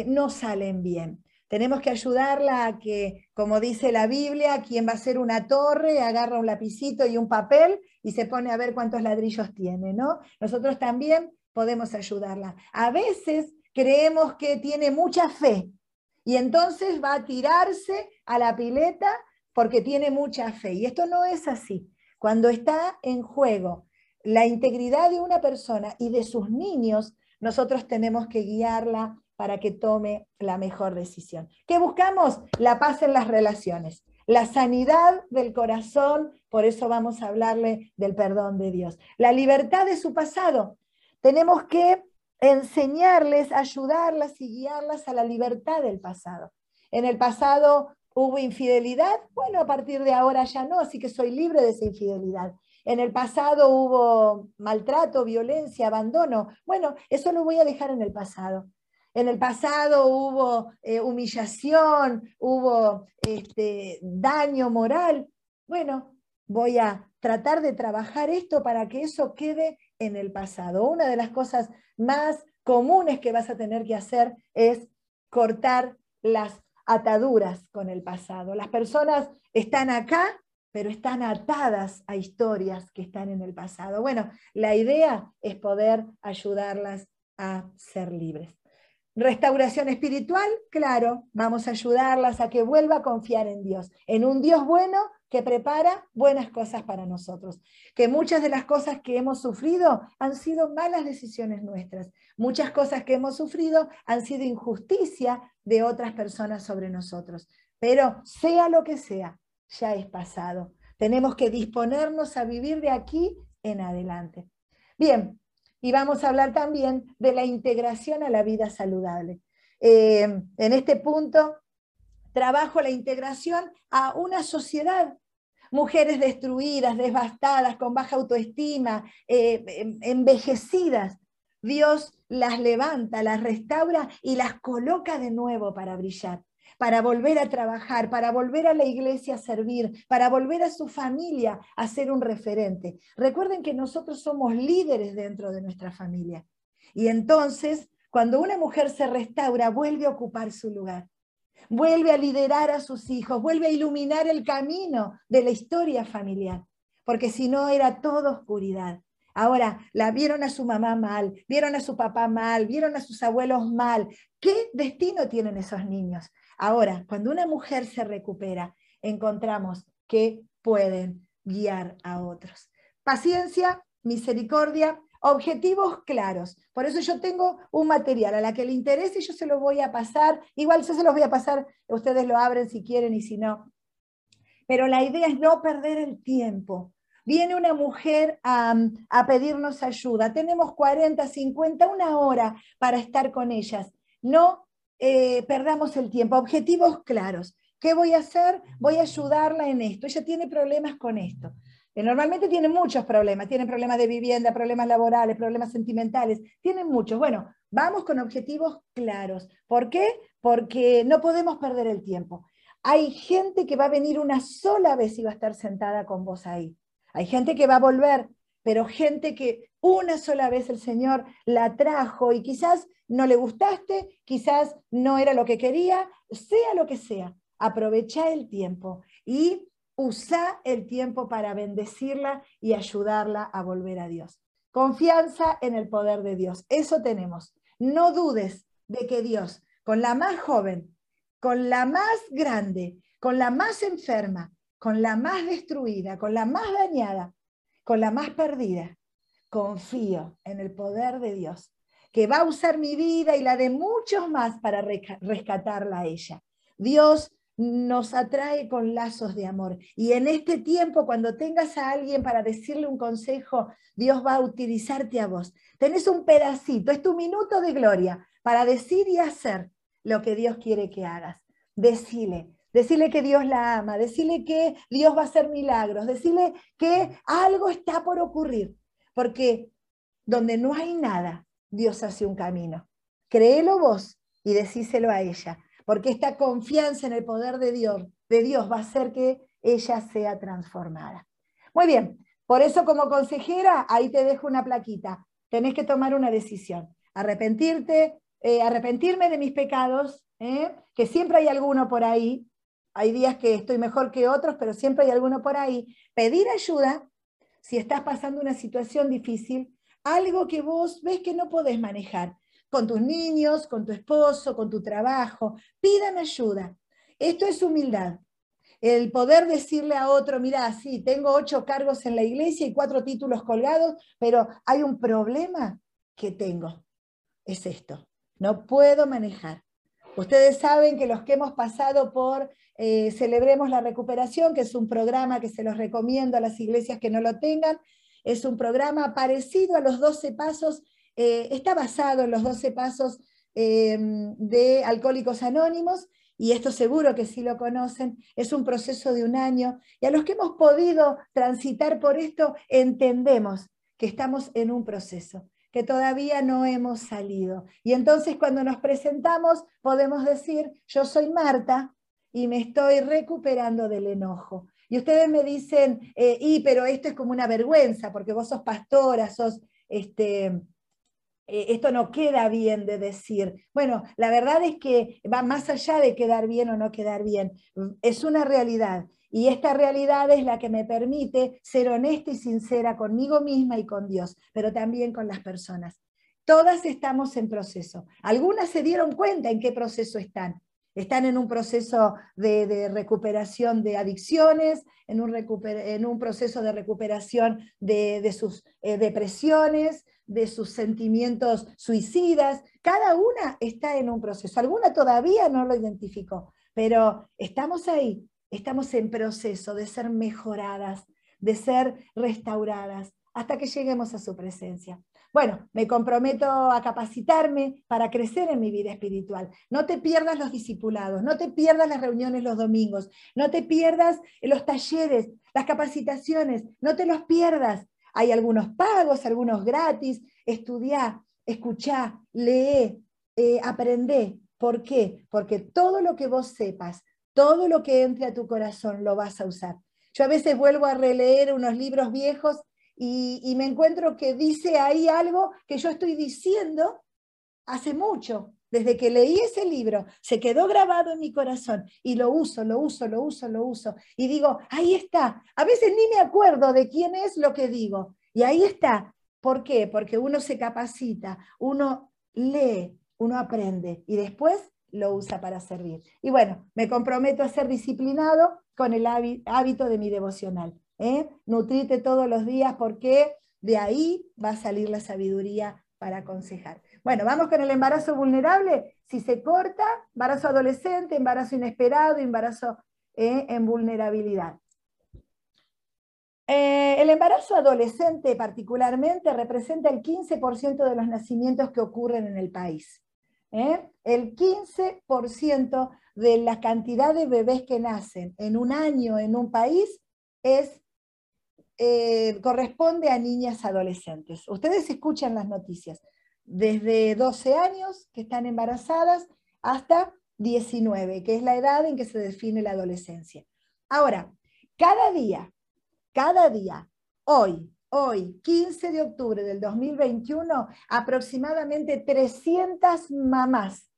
no salen bien. Tenemos que ayudarla a que, como dice la Biblia, quien va a hacer una torre agarra un lapicito y un papel y se pone a ver cuántos ladrillos tiene, ¿no? Nosotros también podemos ayudarla. A veces creemos que tiene mucha fe y entonces va a tirarse a la pileta porque tiene mucha fe. Y esto no es así. Cuando está en juego la integridad de una persona y de sus niños, nosotros tenemos que guiarla para que tome la mejor decisión. ¿Qué buscamos? La paz en las relaciones, la sanidad del corazón, por eso vamos a hablarle del perdón de Dios. La libertad de su pasado. Tenemos que enseñarles, ayudarlas y guiarlas a la libertad del pasado. En el pasado hubo infidelidad, bueno, a partir de ahora ya no, así que soy libre de esa infidelidad. En el pasado hubo maltrato, violencia, abandono. Bueno, eso lo voy a dejar en el pasado. En el pasado hubo eh, humillación, hubo este, daño moral. Bueno, voy a tratar de trabajar esto para que eso quede en el pasado. Una de las cosas más comunes que vas a tener que hacer es cortar las ataduras con el pasado. Las personas están acá pero están atadas a historias que están en el pasado. Bueno, la idea es poder ayudarlas a ser libres. Restauración espiritual, claro, vamos a ayudarlas a que vuelva a confiar en Dios, en un Dios bueno que prepara buenas cosas para nosotros. Que muchas de las cosas que hemos sufrido han sido malas decisiones nuestras. Muchas cosas que hemos sufrido han sido injusticia de otras personas sobre nosotros. Pero sea lo que sea, ya es pasado. Tenemos que disponernos a vivir de aquí en adelante. Bien, y vamos a hablar también de la integración a la vida saludable. Eh, en este punto, trabajo la integración a una sociedad mujeres destruidas, devastadas, con baja autoestima, eh, em, envejecidas. Dios las levanta, las restaura y las coloca de nuevo para brillar para volver a trabajar, para volver a la iglesia a servir, para volver a su familia a ser un referente. Recuerden que nosotros somos líderes dentro de nuestra familia. Y entonces, cuando una mujer se restaura, vuelve a ocupar su lugar, vuelve a liderar a sus hijos, vuelve a iluminar el camino de la historia familiar, porque si no era toda oscuridad. Ahora, la vieron a su mamá mal, vieron a su papá mal, vieron a sus abuelos mal. ¿Qué destino tienen esos niños? Ahora, cuando una mujer se recupera, encontramos que pueden guiar a otros. Paciencia, misericordia, objetivos claros. Por eso yo tengo un material a la que le interese, yo se lo voy a pasar. Igual yo se los voy a pasar, ustedes lo abren si quieren y si no. Pero la idea es no perder el tiempo. Viene una mujer a, pedirnos ayuda. Tenemos 40, 50, una hora para estar con ellas. No eh, perdamos el tiempo, objetivos claros. ¿Qué voy a hacer? Voy a ayudarla en esto. Ella tiene problemas con esto. Eh, normalmente tiene muchos problemas, tiene problemas de vivienda, problemas laborales, problemas sentimentales, tienen muchos. Bueno, vamos con objetivos claros. ¿Por qué? Porque no podemos perder el tiempo. Hay gente que va a venir una sola vez y va a estar sentada con vos ahí. Hay gente que va a volver, pero gente que una sola vez el Señor la trajo y quizás no le gustaste, quizás no era lo que quería, sea lo que sea, aprovecha el tiempo y usa el tiempo para bendecirla y ayudarla a volver a Dios. Confianza en el poder de Dios, eso tenemos. No dudes de que Dios, con la más joven, con la más grande, con la más enferma, con la más destruida, con la más dañada, con la más perdida, confío en el poder de Dios, que va a usar mi vida y la de muchos más para rescatarla a ella. Dios nos atrae con lazos de amor. Y en este tiempo, cuando tengas a alguien para decirle un consejo, Dios va a utilizarte a vos. Tenés un pedacito, es tu minuto de gloria para decir y hacer lo que Dios quiere que hagas. Decile, decirle que Dios la ama, decirle que Dios va a hacer milagros, decirle que algo está por ocurrir porque donde no hay nada, Dios hace un camino. Créelo vos y decíselo a ella, porque esta confianza en el poder de Dios, de Dios va a hacer que ella sea transformada. Muy bien, por eso como consejera, ahí te dejo una plaquita. Tenés que tomar una decisión. Arrepentirte, eh, arrepentirme de mis pecados, ¿eh? que siempre hay alguno por ahí. Hay días que estoy mejor que otros, pero siempre hay alguno por ahí. Pedir ayuda si estás pasando una situación difícil, algo que vos ves que no podés manejar, con tus niños, con tu esposo, con tu trabajo, pidan ayuda. Esto es humildad. El poder decirle a otro, mira, sí, tengo ocho cargos en la iglesia y cuatro títulos colgados, pero hay un problema que tengo. Es esto. No puedo manejar. Ustedes saben que los que hemos pasado por eh, Celebremos la Recuperación, que es un programa que se los recomiendo a las iglesias que no lo tengan, es un programa parecido a los 12 pasos, eh, está basado en los 12 pasos eh, de Alcohólicos Anónimos y esto seguro que sí lo conocen, es un proceso de un año, y a los que hemos podido transitar por esto, entendemos que estamos en un proceso, que todavía no hemos salido. Y entonces cuando nos presentamos podemos decir, yo soy Marta y me estoy recuperando del enojo. Y ustedes me dicen, eh, y pero esto es como una vergüenza, porque vos sos pastora, sos este, eh, esto no queda bien de decir. Bueno, la verdad es que va más allá de quedar bien o no quedar bien. Es una realidad. Y esta realidad es la que me permite ser honesta y sincera conmigo misma y con Dios, pero también con las personas. Todas estamos en proceso. Algunas se dieron cuenta en qué proceso están. Están en un proceso de, recuperación de adicciones, en un, proceso de recuperación de, sus eh, depresiones, de sus sentimientos suicidas. Cada una está en un proceso. Alguna todavía no lo identificó, pero estamos ahí, estamos en proceso de ser mejoradas, de ser restauradas, hasta que lleguemos a su presencia. Bueno, me comprometo a capacitarme para crecer en mi vida espiritual. No te pierdas los discipulados, no te pierdas las reuniones los domingos, no te pierdas los talleres, las capacitaciones, no te los pierdas. Hay algunos pagos, algunos gratis. Estudiá, escuchá, lee, eh, aprende. ¿Por qué? Porque todo lo que vos sepas, todo lo que entre a tu corazón lo vas a usar. Yo a veces vuelvo a releer unos libros viejos y, me encuentro que dice ahí algo que yo estoy diciendo hace mucho, desde que leí ese libro, se quedó grabado en mi corazón y lo uso, lo uso, lo uso, lo uso. Y digo, ahí está. A veces ni me acuerdo de quién es lo que digo. Y ahí está. ¿Por qué? Porque uno se capacita, uno lee, uno aprende y después lo usa para servir. Y bueno, me comprometo a ser disciplinado con el hábito de mi devocional. ¿Eh? Nutrite todos los días porque de ahí va a salir la sabiduría para aconsejar. Bueno, vamos con el embarazo vulnerable. Si se corta, embarazo adolescente, embarazo inesperado, embarazo ¿eh? en vulnerabilidad. Eh, el embarazo adolescente particularmente representa el 15% de los nacimientos que ocurren en el país. El 15% de la cantidad de bebés que nacen en un año en un país es eh, corresponde a niñas adolescentes. Ustedes escuchan las noticias, desde 12 años que están embarazadas hasta 19, que es la edad en que se define la adolescencia. Ahora, cada día, cada día, hoy, hoy, 15 de octubre del 2021, aproximadamente 300 mamás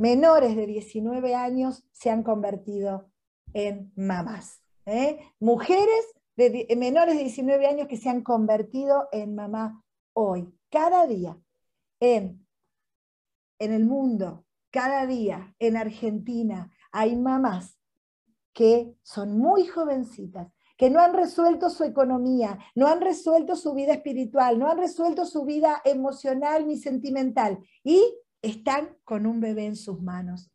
menores de 19 años se han convertido en mamás. ¿eh? Mujeres de menores de 19 años que se han convertido en mamá hoy, cada día, en, en el mundo, cada día, en Argentina, hay mamás que son muy jovencitas, que no han resuelto su economía, no han resuelto su vida espiritual, no han resuelto su vida emocional ni sentimental y están con un bebé en sus manos.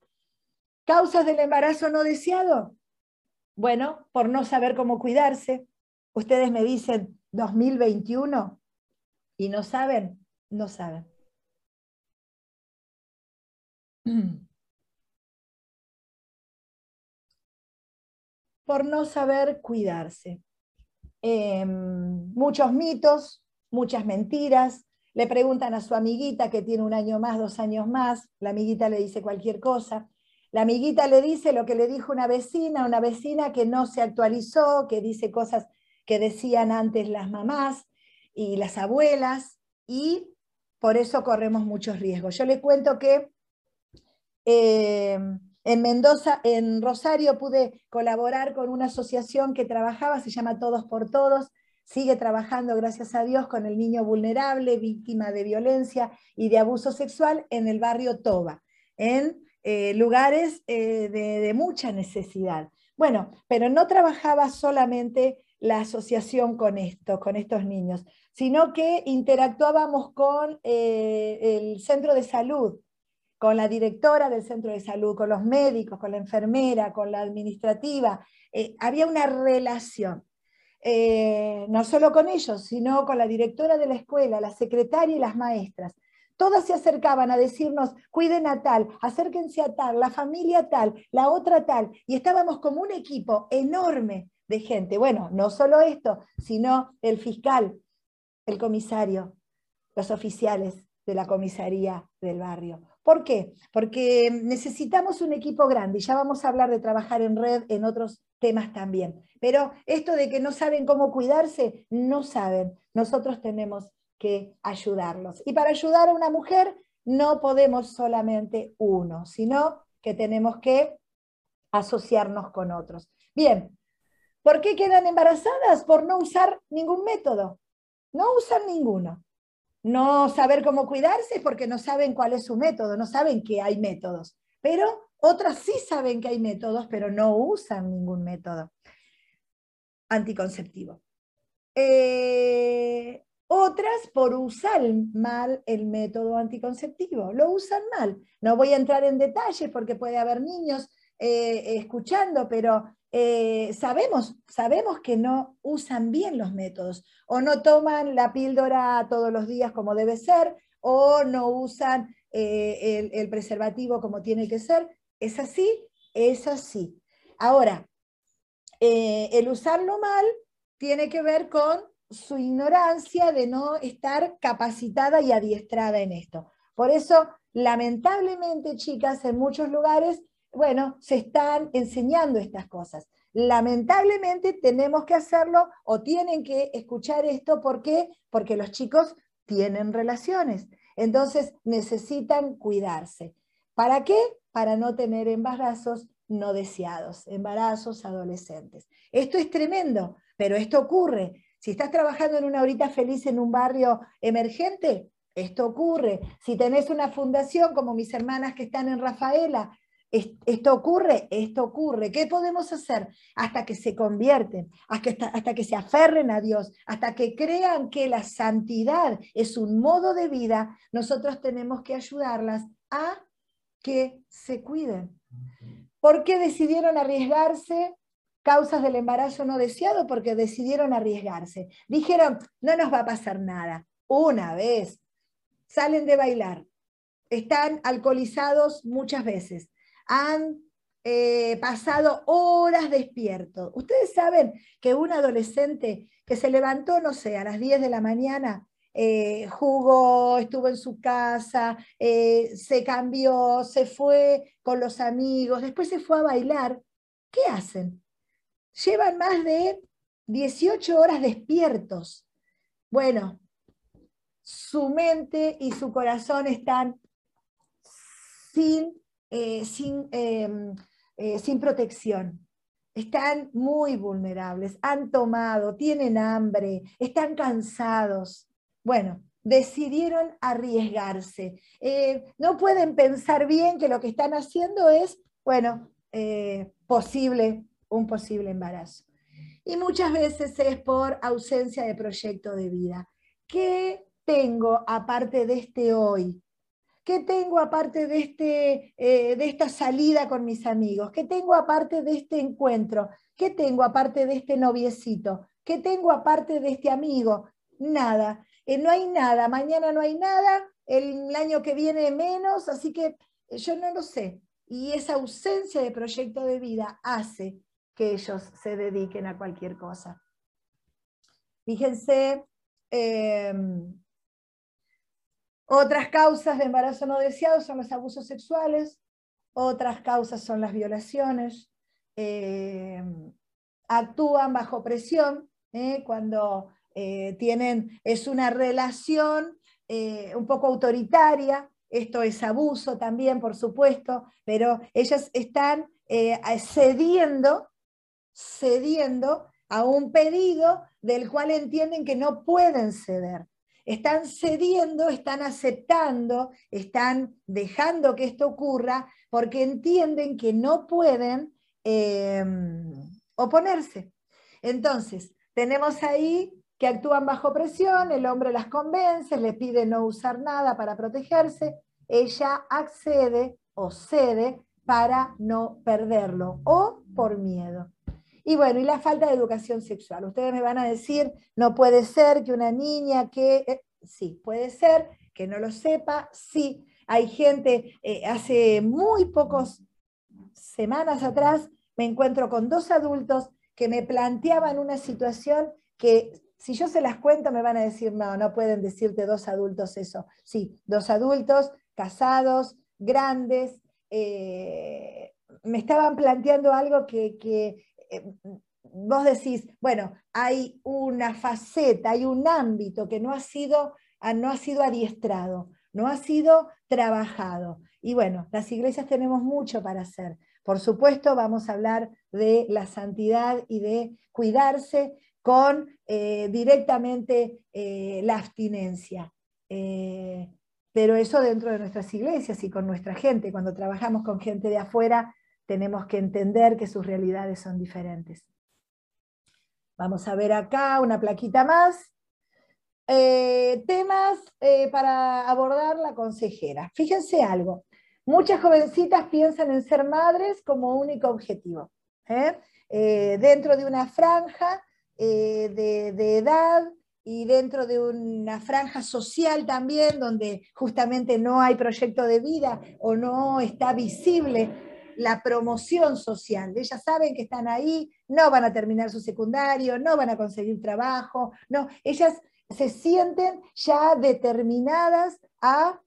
¿Causas del embarazo no deseado? Bueno, por no saber cómo cuidarse, Ustedes me dicen 2021 y no saben, no saben. [CLEARS THROAT] Por no saber cuidarse. Em, muchos mitos, muchas mentiras. Le preguntan a su amiguita que tiene un año más, dos años más. La amiguita le dice cualquier cosa. La amiguita le dice lo que le dijo una vecina, una vecina que no se actualizó, que dice cosas que decían antes las mamás y las abuelas, y por eso corremos muchos riesgos. Yo le cuento que eh, en Mendoza, en Rosario, pude colaborar con una asociación que trabajaba, se llama Todos por Todos, sigue trabajando, gracias a Dios, con el niño vulnerable, víctima de violencia y de abuso sexual en el barrio Toba, en eh, lugares eh, de, mucha necesidad. Bueno, pero no trabajaba solamente la asociación con esto, con estos niños, sino que interactuábamos con eh, el centro de salud, con la directora del centro de salud, con los médicos, con la enfermera, con la administrativa. Había una relación, no solo con ellos, sino con la directora de la escuela, la secretaria y las maestras. Todas se acercaban a decirnos, cuiden a tal, acérquense a tal, la familia tal, la otra tal, y estábamos como un equipo enorme de gente. Bueno, no solo esto, sino el fiscal, el comisario, los oficiales de la comisaría del barrio. ¿Por qué? Porque necesitamos un equipo grande, y ya vamos a hablar de trabajar en red en otros temas también. Pero esto de que no saben cómo cuidarse, no saben. Nosotros tenemos ayudarlos. Y para ayudar a una mujer no podemos solamente uno, sino que tenemos que asociarnos con otros. Bien, ¿por qué quedan embarazadas? Por no usar ningún método. No usan ninguno. No saber cómo cuidarse porque no saben cuál es su método, no saben que hay métodos. Pero otras sí saben que hay métodos, pero no usan ningún método anticonceptivo. Eh, otras por usar mal el método anticonceptivo, lo usan mal. No voy a entrar en detalles porque puede haber niños eh, escuchando, pero eh, sabemos, sabemos que no usan bien los métodos o no toman la píldora todos los días como debe ser o no usan eh, el, preservativo como tiene que ser. ¿Es así? Es así. Ahora, el usarlo mal tiene que ver con su ignorancia de no estar capacitada y adiestrada en esto. Por eso, lamentablemente, chicas, en muchos lugares, bueno, se están enseñando estas cosas. Lamentablemente tenemos que hacerlo o tienen que escuchar esto. ¿Por qué? Porque los chicos tienen relaciones. Entonces necesitan cuidarse. ¿Para qué? Para no tener embarazos no deseados, embarazos adolescentes. Esto es tremendo, pero esto ocurre. Si estás trabajando en una horita feliz en un barrio emergente, esto ocurre. Si tenés una fundación como mis hermanas que están en Rafaela, esto ocurre, esto ocurre. ¿Qué podemos hacer? Hasta que se convierten, hasta, hasta, que se aferren a Dios, hasta que crean que la santidad es un modo de vida, nosotros tenemos que ayudarlas a que se cuiden. ¿Por qué decidieron arriesgarse? Causas del embarazo no deseado porque decidieron arriesgarse. Dijeron, no nos va a pasar nada. Una vez, salen de bailar, están alcoholizados muchas veces, han eh, pasado horas despiertos. Ustedes saben que un adolescente que se levantó, no sé, a las 10 de la mañana, eh, jugó, estuvo en su casa, eh, se cambió, se fue con los amigos, después se fue a bailar, ¿qué hacen? Llevan más de 18 horas despiertos. Bueno, su mente y su corazón están sin, eh, sin, em, eh, sin protección. Están muy vulnerables, han tomado, tienen hambre, están cansados. Bueno, decidieron arriesgarse. Eh, no pueden pensar bien que lo que están haciendo es, bueno, posible un posible embarazo. Y muchas veces es por ausencia de proyecto de vida. ¿Qué tengo aparte de este hoy? ¿Qué tengo aparte de, este, eh, de esta salida con mis amigos? ¿Qué tengo aparte de este encuentro? ¿Qué tengo aparte de este noviecito? ¿Qué tengo aparte de este amigo? Nada. Eh, no hay nada. Mañana no hay nada. El año que viene menos. Así que eh, yo no lo sé. Y esa ausencia de proyecto de vida hace que ellos se dediquen a cualquier cosa. Fíjense, em, otras causas de embarazo no deseado son los abusos sexuales, otras causas son las violaciones, em, actúan bajo presión ¿eh? cuando eh, tienen, es una relación eh, un poco autoritaria, esto es abuso también, por supuesto, pero ellas están cediendo cediendo a un pedido del cual entienden que no pueden ceder. Están cediendo, están aceptando, están dejando que esto ocurra porque entienden que no pueden em, oponerse. Entonces, tenemos ahí que actúan bajo presión, el hombre las convence, le pide no usar nada para protegerse, ella accede o cede para no perderlo o por miedo. Y bueno, y la falta de educación sexual. Ustedes me van a decir, no puede ser que una niña que, eh, sí, puede ser que no lo sepa, sí, hay gente, eh, hace muy pocos semanas atrás me encuentro con dos adultos que me planteaban una situación que si yo se las cuento me van a decir, no, no pueden decirte dos adultos eso. Sí, dos adultos casados, grandes, eh, me estaban planteando algo que, vos decís, bueno, hay una faceta, hay un ámbito que no ha sido, ah, no ha sido adiestrado, no ha sido trabajado. Y bueno, las iglesias tenemos mucho para hacer. Por supuesto, vamos a hablar de la santidad y de cuidarse con eh, directamente eh, la abstinencia. Eh, pero eso dentro de nuestras iglesias y con nuestra gente. Cuando trabajamos con gente de afuera, tenemos que entender que sus realidades son diferentes. Vamos a ver acá una plaquita más. temas para abordar la consejera. Fíjense algo. Muchas jovencitas piensan en ser madres como único objetivo. ¿eh? Eh, dentro de una franja eh, de, edad y dentro de una franja social también, donde justamente no hay proyecto de vida o no está visible la promoción social. Ellas saben que están ahí, no van a terminar su secundario, no van a conseguir trabajo, no, ellas se sienten ya determinadas a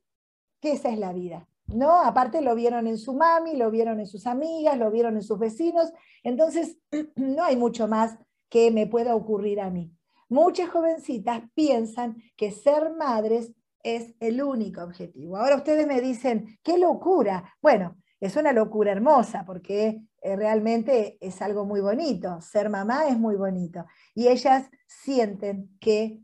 que esa es la vida. ¿no? Aparte lo vieron en su mami, lo vieron en sus amigas, lo vieron en sus vecinos, entonces [CLEARS THROAT] no hay mucho más que me pueda ocurrir a mí. Muchas jovencitas piensan que ser madres es el único objetivo. Ahora ustedes me dicen, qué locura. Bueno, es una locura hermosa porque eh, realmente es algo muy bonito. Ser mamá es muy bonito. Y ellas sienten que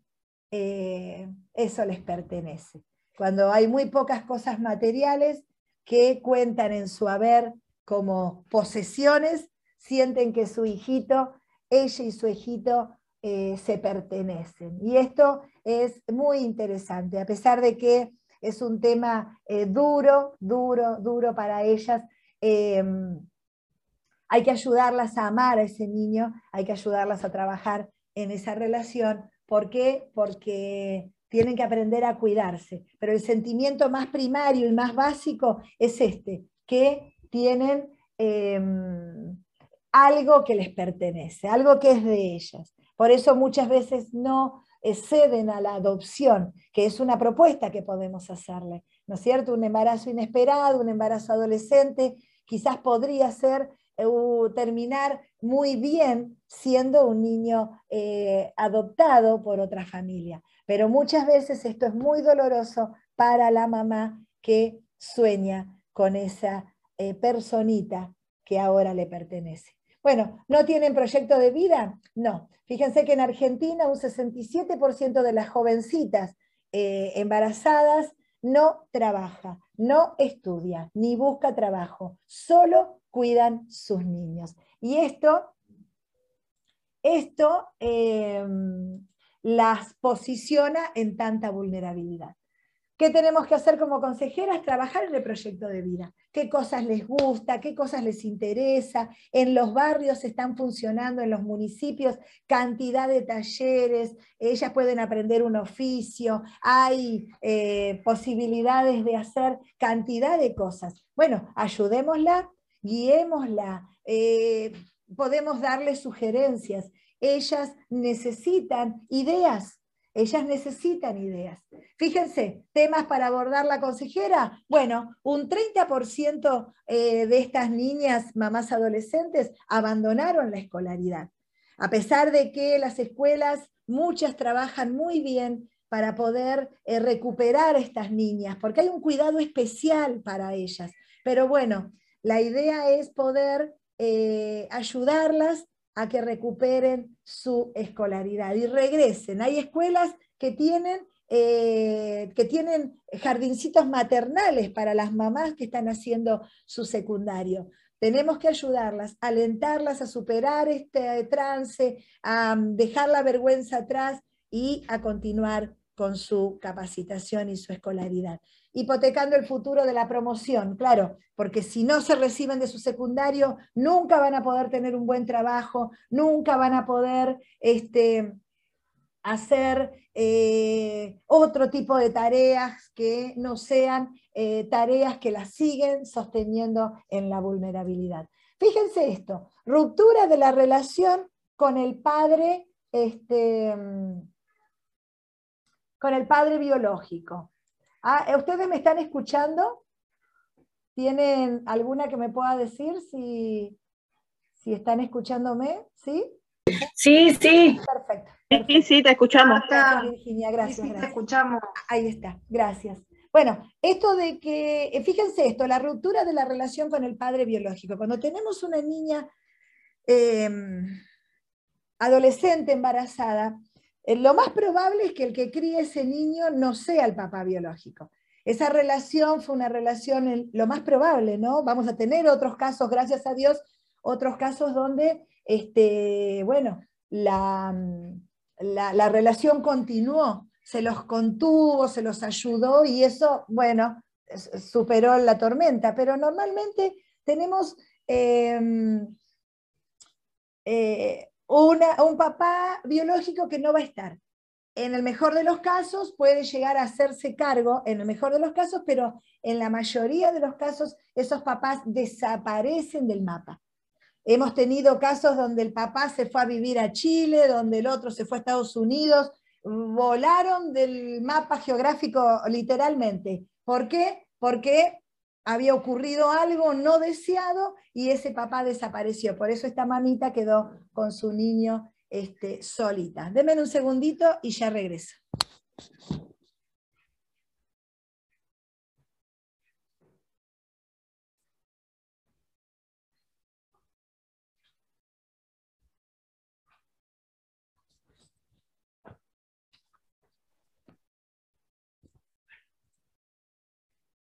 eh, eso les pertenece cuando hay muy pocas cosas materiales que cuentan en su haber como posesiones, sienten que su hijito, ella y su hijito eh, se pertenecen. Y esto es muy interesante, a pesar de que es un tema eh, duro, duro, duro para ellas. Em, hay que ayudarlas a amar a ese niño, hay que ayudarlas a trabajar en esa relación. ¿Por qué? Porque tienen que aprender a cuidarse. Pero el sentimiento más primario y más básico es este, que tienen em, algo que les pertenece, algo que es de ellas. Por eso muchas veces no ceden a la adopción, que es una propuesta que podemos hacerle. ¿No es cierto? Un embarazo inesperado, un embarazo adolescente, quizás podría ser eh, terminar muy bien siendo un niño eh, adoptado por otra familia. Pero muchas veces esto es muy doloroso para la mamá que sueña con esa eh, personita que ahora le pertenece. Bueno, ¿no tienen proyecto de vida? No. Fíjense que en Argentina un 67% de las jovencitas eh, embarazadas no trabaja, no estudia, ni busca trabajo, solo cuidan sus niños. Y esto, esto em, las posiciona en tanta vulnerabilidad. ¿Qué tenemos que hacer como consejeras? Trabajar en el proyecto de vida. ¿Qué cosas les gusta? ¿Qué cosas les interesa? En los barrios están funcionando, en los municipios, cantidad de talleres, ellas pueden aprender un oficio, hay eh, posibilidades de hacer cantidad de cosas. Bueno, ayudémosla, guiémosla, eh, podemos darle sugerencias ellas necesitan ideas, ellas necesitan ideas. Fíjense, temas para abordar la consejera. Bueno, un 30% eh, de estas niñas, mamás adolescentes, abandonaron la escolaridad. A pesar de que las escuelas, muchas trabajan muy bien para poder eh, recuperar a estas niñas, porque hay un cuidado especial para ellas. Pero bueno, la idea es poder eh, ayudarlas a que recuperen su escolaridad y regresen. Hay escuelas que tienen, eh, que tienen jardincitos maternales para las mamás que están haciendo su secundario. Tenemos que ayudarlas, alentarlas a superar este trance, a dejar la vergüenza atrás y a continuar con su capacitación y su escolaridad hipotecando el futuro de la promoción, claro, porque si no se reciben de su secundario, nunca van a poder tener un buen trabajo, nunca van a poder este, hacer eh, otro tipo de tareas que no sean eh, tareas que las siguen sosteniendo en la vulnerabilidad. Fíjense esto, ruptura de la relación con el padre, este, con el padre biológico. Ah, ¿Ustedes me están escuchando? ¿Tienen alguna que me pueda decir si, si están escuchándome? ¿Sí? Sí, sí. Perfecto. Sí, sí, te escuchamos. Gracias, Virginia, gracias, Te escuchamos. Ahí está, gracias. Bueno, esto de que, eh, fíjense esto, la ruptura de la relación con el padre biológico. Cuando tenemos una niña em, adolescente embarazada, eh, lo más probable es que el que críe ese niño no sea el papá biológico. Esa relación fue una relación, lo más probable, ¿no? Vamos a tener otros casos, gracias a Dios, otros casos donde, este, bueno, la, la relación continuó, se los contuvo, se los ayudó y eso, bueno, superó la tormenta. Pero normalmente tenemos em, eh, un papá biológico que no va a estar. En el mejor de los casos puede llegar a hacerse cargo, en el mejor de los casos, pero en la mayoría de los casos esos papás desaparecen del mapa. Hemos tenido casos donde el papá se fue a vivir a Chile, donde el otro se fue a Estados Unidos, volaron del mapa geográfico literalmente. ¿Por qué? Porque había ocurrido algo no deseado y ese papá desapareció. Por eso esta mamita quedó con su niño este, solita. Denme un segundito y ya regreso.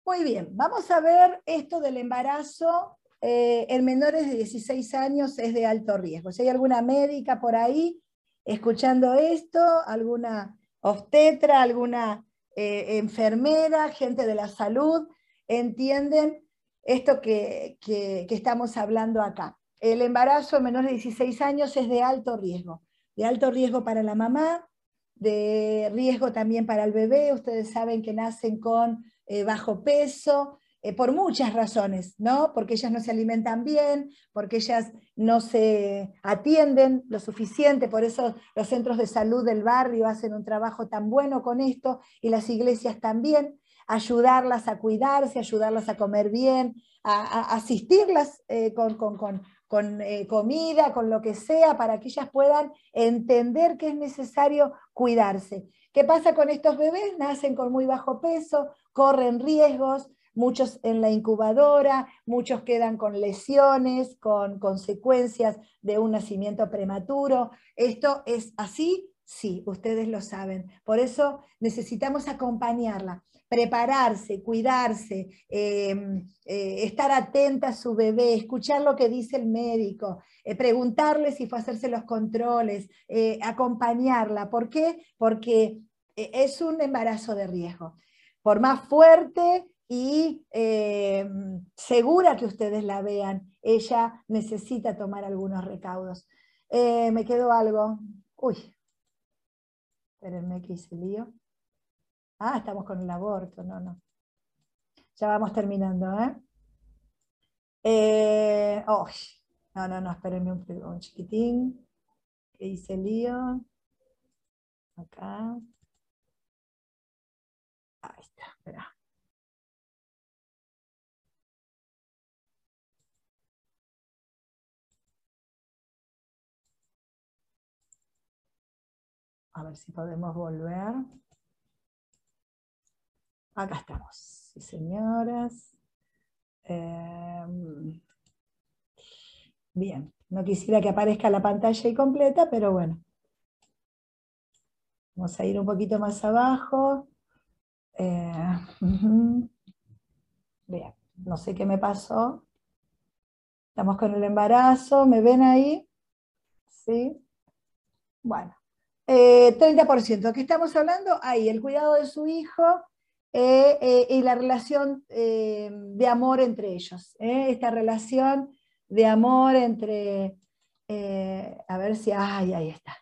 Muy bien, vamos a ver esto del embarazo eh, en menores de 16 años es de alto riesgo. Si hay alguna médica por ahí escuchando esto, alguna obstetra, alguna eh, enfermera, gente de la salud, entienden esto que, que estamos hablando acá. El embarazo en menores de 16 años es de alto riesgo, de alto riesgo para la mamá, de riesgo también para el bebé. Ustedes saben que nacen con eh, bajo peso, eh, por muchas razones, ¿no? Porque ellas no se alimentan bien, porque ellas no se atienden lo suficiente, por eso los centros de salud del barrio hacen un trabajo tan bueno con esto y las iglesias también, ayudarlas a cuidarse, ayudarlas a comer bien, a, asistirlas eh, con, con, con, con comida, con lo que sea, para que ellas puedan entender que es necesario cuidarse. ¿Qué pasa con estos bebés? Nacen con muy bajo peso, corren riesgos, muchos en la incubadora, muchos quedan con lesiones, con consecuencias de un nacimiento prematuro. ¿Esto es así? Sí, ustedes lo saben. Por eso necesitamos acompañarla, prepararse, cuidarse, em, eh, estar atenta a su bebé, escuchar lo que dice el médico, eh, preguntarle si fue a hacerse los controles, eh, acompañarla. ¿Por qué? Porque es un embarazo de riesgo por más fuerte y eh, segura que ustedes la vean, ella necesita tomar algunos recaudos. Eh, me quedó algo. Uy, espérenme que hice lío. Ah, estamos con el aborto, no, no. Ya vamos terminando, ¿eh? eh no, no, no, espérenme un, un chiquitín. Que hice lío. Acá. A ver si podemos volver. Acá estamos. Sí, señoras. Em, bien, no quisiera que aparezca la pantalla completa, pero bueno. Vamos a ir un poquito más abajo. Eh, bien, no sé qué me pasó. Estamos con el embarazo, ¿me ven ahí? ¿Sí? Bueno, 30%. Eh, ¿Qué estamos hablando? Ahí, el cuidado de su hijo eh, y la relación de amor entre ellos. Esta relación de amor entre, a ver si, ay, ahí está.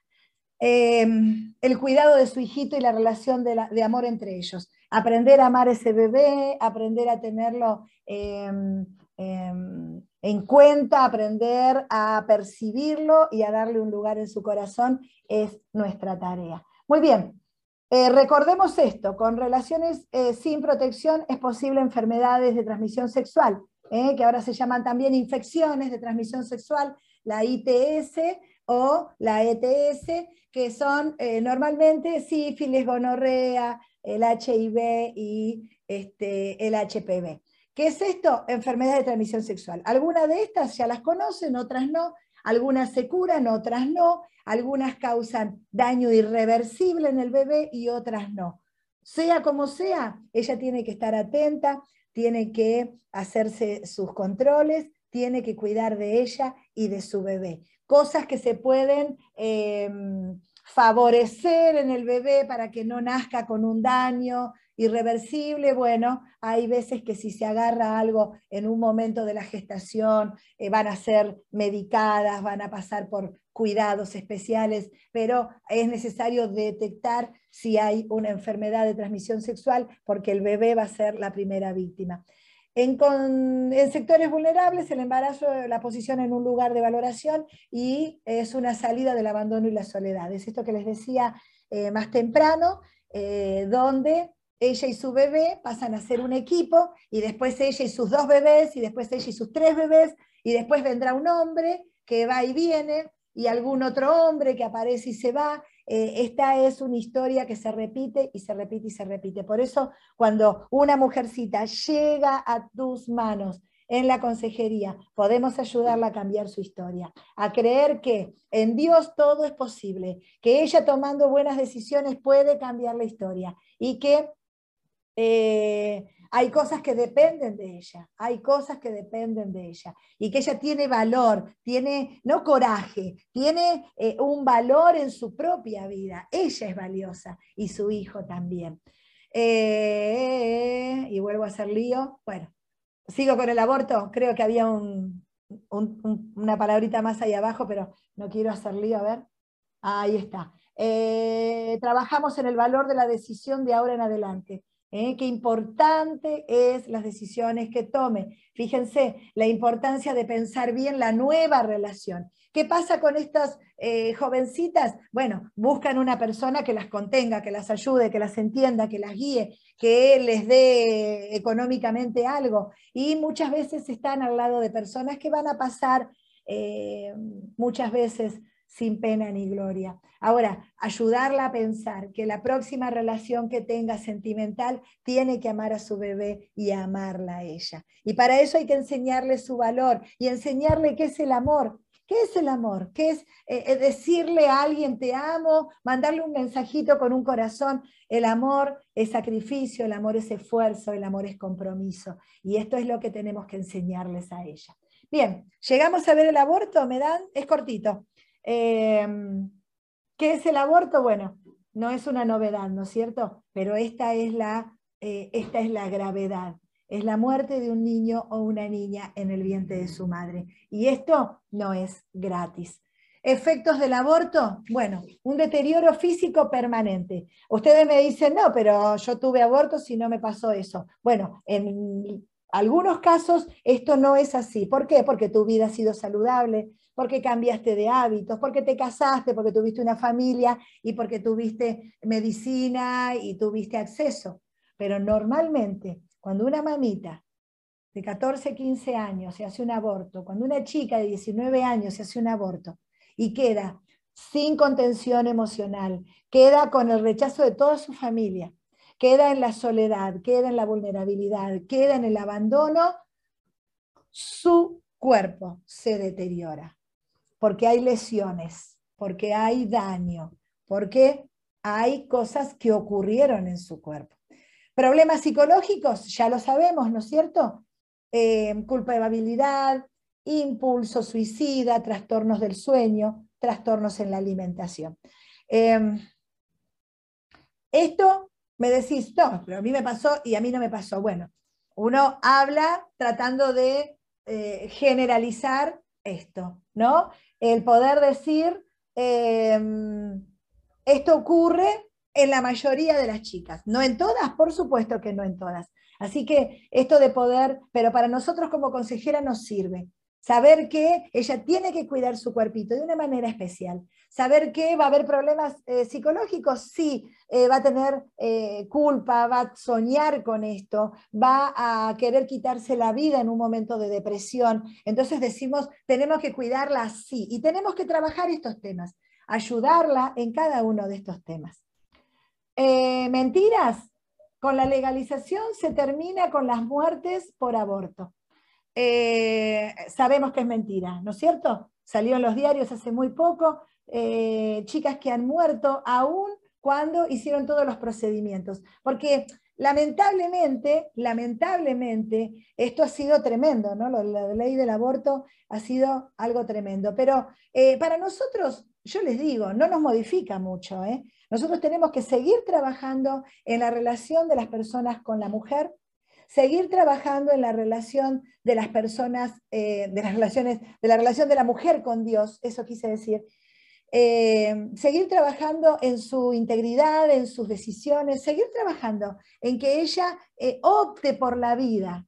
El cuidado de su hijito y la relación de, amor entre ellos. Aprender a amar ese bebé, aprender a tenerlo em, em, en cuenta, aprender a percibirlo y a darle un lugar en su corazón es nuestra tarea. Muy bien, eh, recordemos esto, con relaciones eh, sin protección es posible enfermedades de transmisión sexual, eh, que ahora se llaman también infecciones de transmisión sexual, la ITS o la ETS, que son normalmente sífilis, gonorrea, el HIV y este, el HPV. ¿Qué es esto? Enfermedades de transmisión sexual. Algunas de estas ya las conocen, otras no. Algunas se curan, otras no. Algunas causan daño irreversible en el bebé y otras no. Sea como sea, ella tiene que estar atenta, tiene que hacerse sus controles, tiene que cuidar de ella y de su bebé. Cosas que se pueden em, favorecer en el bebé para que no nazca con un daño, Irreversible, bueno, hay veces que si se agarra algo en un momento de la gestación, eh, van a ser medicadas, van a pasar por cuidados especiales, pero es necesario detectar si hay una enfermedad de transmisión sexual porque el bebé va a ser la primera víctima. En, sectores vulnerables, el embarazo, la posición en un lugar de valoración y es una salida del abandono y la soledad. Es esto que les decía eh, más temprano, eh, donde ella y su bebé pasan a ser un equipo, y después ella y sus dos bebés, y después ella y sus tres bebés, y después vendrá un hombre que va y viene, y algún otro hombre que aparece y se va. Eh, esta es una historia que se repite y se repite y se repite. Por eso, cuando una mujercita llega a tus manos en la consejería, podemos ayudarla a cambiar su historia, a creer que en Dios todo es posible, que ella tomando buenas decisiones puede cambiar la historia y que eh, hay cosas que dependen de ella, hay cosas que dependen de ella y que ella tiene valor, tiene, no coraje, tiene eh, un valor en su propia vida. Ella es valiosa y su hijo también. Eh, y vuelvo a hacer lío. Bueno, sigo con el aborto. Creo que había una palabrita más ahí abajo, pero no quiero hacer lío. A ver. Ahí está. trabajamos en el valor de la decisión de ahora en adelante. ¿Eh? qué importante es las decisiones que tome. Fíjense, la importancia de pensar bien la nueva relación. ¿Qué pasa con estas eh, jovencitas? Bueno, buscan una persona que las contenga, que las ayude, que las entienda, que las guíe, que les dé económicamente algo. Y muchas veces están al lado de personas que van a pasar eh, muchas veces sin pena ni gloria. Ahora, ayudarla a pensar que la próxima relación que tenga sentimental tiene que amar a su bebé y amarla a ella. Y para eso hay que enseñarle su valor y enseñarle qué es el amor. ¿Qué es el amor? ¿Qué es eh, eh, decirle a alguien te amo, mandarle un mensajito con un corazón? El amor es sacrificio, el amor es esfuerzo, el amor es compromiso. Y esto es lo que tenemos que enseñarles a ella. Bien, llegamos a ver el aborto, ¿me dan? Es cortito. Em, ¿Qué es el aborto? Bueno, no es una novedad, ¿no es cierto? Pero esta es la, eh, esta es la gravedad. Es la muerte de un niño o una niña en el vientre de su madre. Y esto no es gratis. Efectos del aborto, bueno, un deterioro físico permanente. Ustedes me dicen, no, pero yo tuve aborto si no me pasó eso. Bueno, en algunos casos esto no es así. ¿Por qué? Porque tu vida ha sido saludable, porque cambiaste de hábitos, porque te casaste, porque tuviste una familia y porque tuviste medicina y tuviste acceso. Pero normalmente, cuando una mamita de 14, 15 años se hace un aborto, cuando una chica de 19 años se hace un aborto y queda sin contención emocional, queda con el rechazo de toda su familia, queda en la soledad, queda en la vulnerabilidad, queda en el abandono, su cuerpo se deteriora porque hay lesiones, porque hay daño, porque hay cosas que ocurrieron en su cuerpo. Problemas psicológicos, ya lo sabemos, ¿no es cierto? Eh, culpabilidad, impulso suicida, trastornos del sueño, trastornos en la alimentación. Em, esto me decís, no, pero a mí me pasó y a mí no me pasó. Bueno, uno habla tratando de eh, generalizar esto, ¿no? El poder decir, em, Esto ocurre en la mayoría de las chicas, no en todas, por supuesto que no en todas. Así que esto de poder, pero para nosotros como consejera nos sirve. Saber que ella tiene que cuidar su cuerpito de una manera especial. Saber que va a haber problemas eh, psicológicos, sí, eh, va a tener eh, culpa, va a soñar con esto, va a querer quitarse la vida en un momento de depresión. Entonces decimos, tenemos que cuidarla así y tenemos que trabajar estos temas, ayudarla en cada uno de estos temas. mentiras, con la legalización se termina con las muertes por aborto. Eh, sabemos que es mentira, ¿no es cierto? Salió en los diarios hace muy poco, eh, chicas que han muerto aún cuando hicieron todos los procedimientos. Porque lamentablemente, lamentablemente, esto ha sido tremendo, ¿no? La, ley del aborto ha sido algo tremendo. Pero eh, para nosotros, yo les digo, no nos modifica mucho. Nosotros tenemos que seguir trabajando en la relación de las personas con la mujer, seguir trabajando en la relación de las personas, eh, de las relaciones, de la relación de la mujer con Dios, eso quise decir. Eh, seguir trabajando en su integridad, en sus decisiones, seguir trabajando en que ella eh, opte por la vida,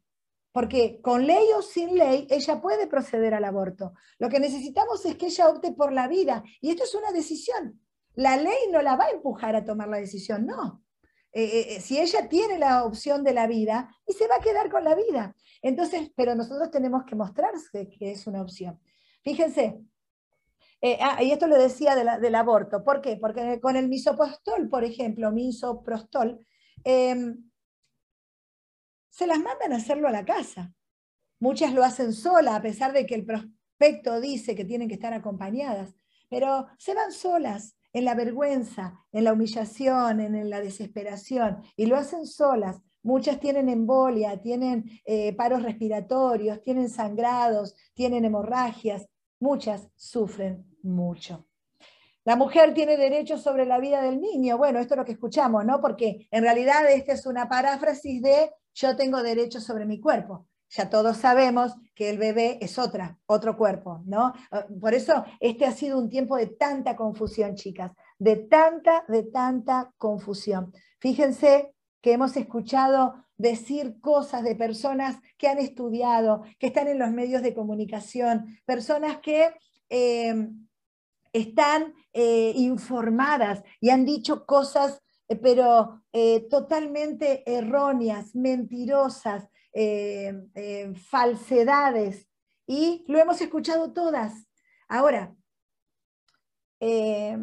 porque con ley o sin ley ella puede proceder al aborto. Lo que necesitamos es que ella opte por la vida, y esto es una decisión. La ley no la va a empujar a tomar la decisión, no. Eh, eh, eh, si ella tiene la opción de la vida y se va a quedar con la vida. Entonces, pero nosotros tenemos que mostrarse que es una opción. Fíjense, ah, y esto lo decía del aborto. ¿Por qué? Porque con el misoprostol, por ejemplo, misoprostol, em, se las mandan a hacerlo a la casa. Muchas lo hacen sola, a pesar de que el prospecto dice que tienen que estar acompañadas, pero se van solas en la vergüenza, en la humillación, en la desesperación, y lo hacen solas. Muchas tienen embolia, tienen eh, paros respiratorios, tienen sangrados, tienen hemorragias, muchas sufren mucho. La mujer tiene derecho sobre la vida del niño. Bueno, esto es lo que escuchamos, ¿no? Porque en realidad esta es una paráfrasis de yo tengo derecho sobre mi cuerpo ya todos sabemos que el bebé es otra, otro cuerpo, ¿no? Ah, por eso este ha sido un tiempo de tanta confusión, chicas, de tanta, de tanta confusión. Fíjense que hemos escuchado decir cosas de personas que han estudiado, que están en los medios de comunicación, personas que em, están eh, informadas y han dicho cosas, eh, pero eh, totalmente erróneas, mentirosas, eh, eh, falsedades, y lo hemos escuchado todas. Ahora, eh,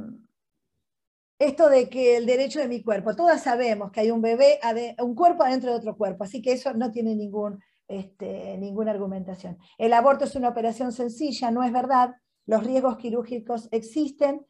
esto de que el derecho de mi cuerpo, todas sabemos que hay un bebé, un cuerpo adentro de otro cuerpo, así que eso no tiene ningún, este, ninguna argumentación. El aborto es una operación sencilla, no es verdad, los riesgos quirúrgicos existen,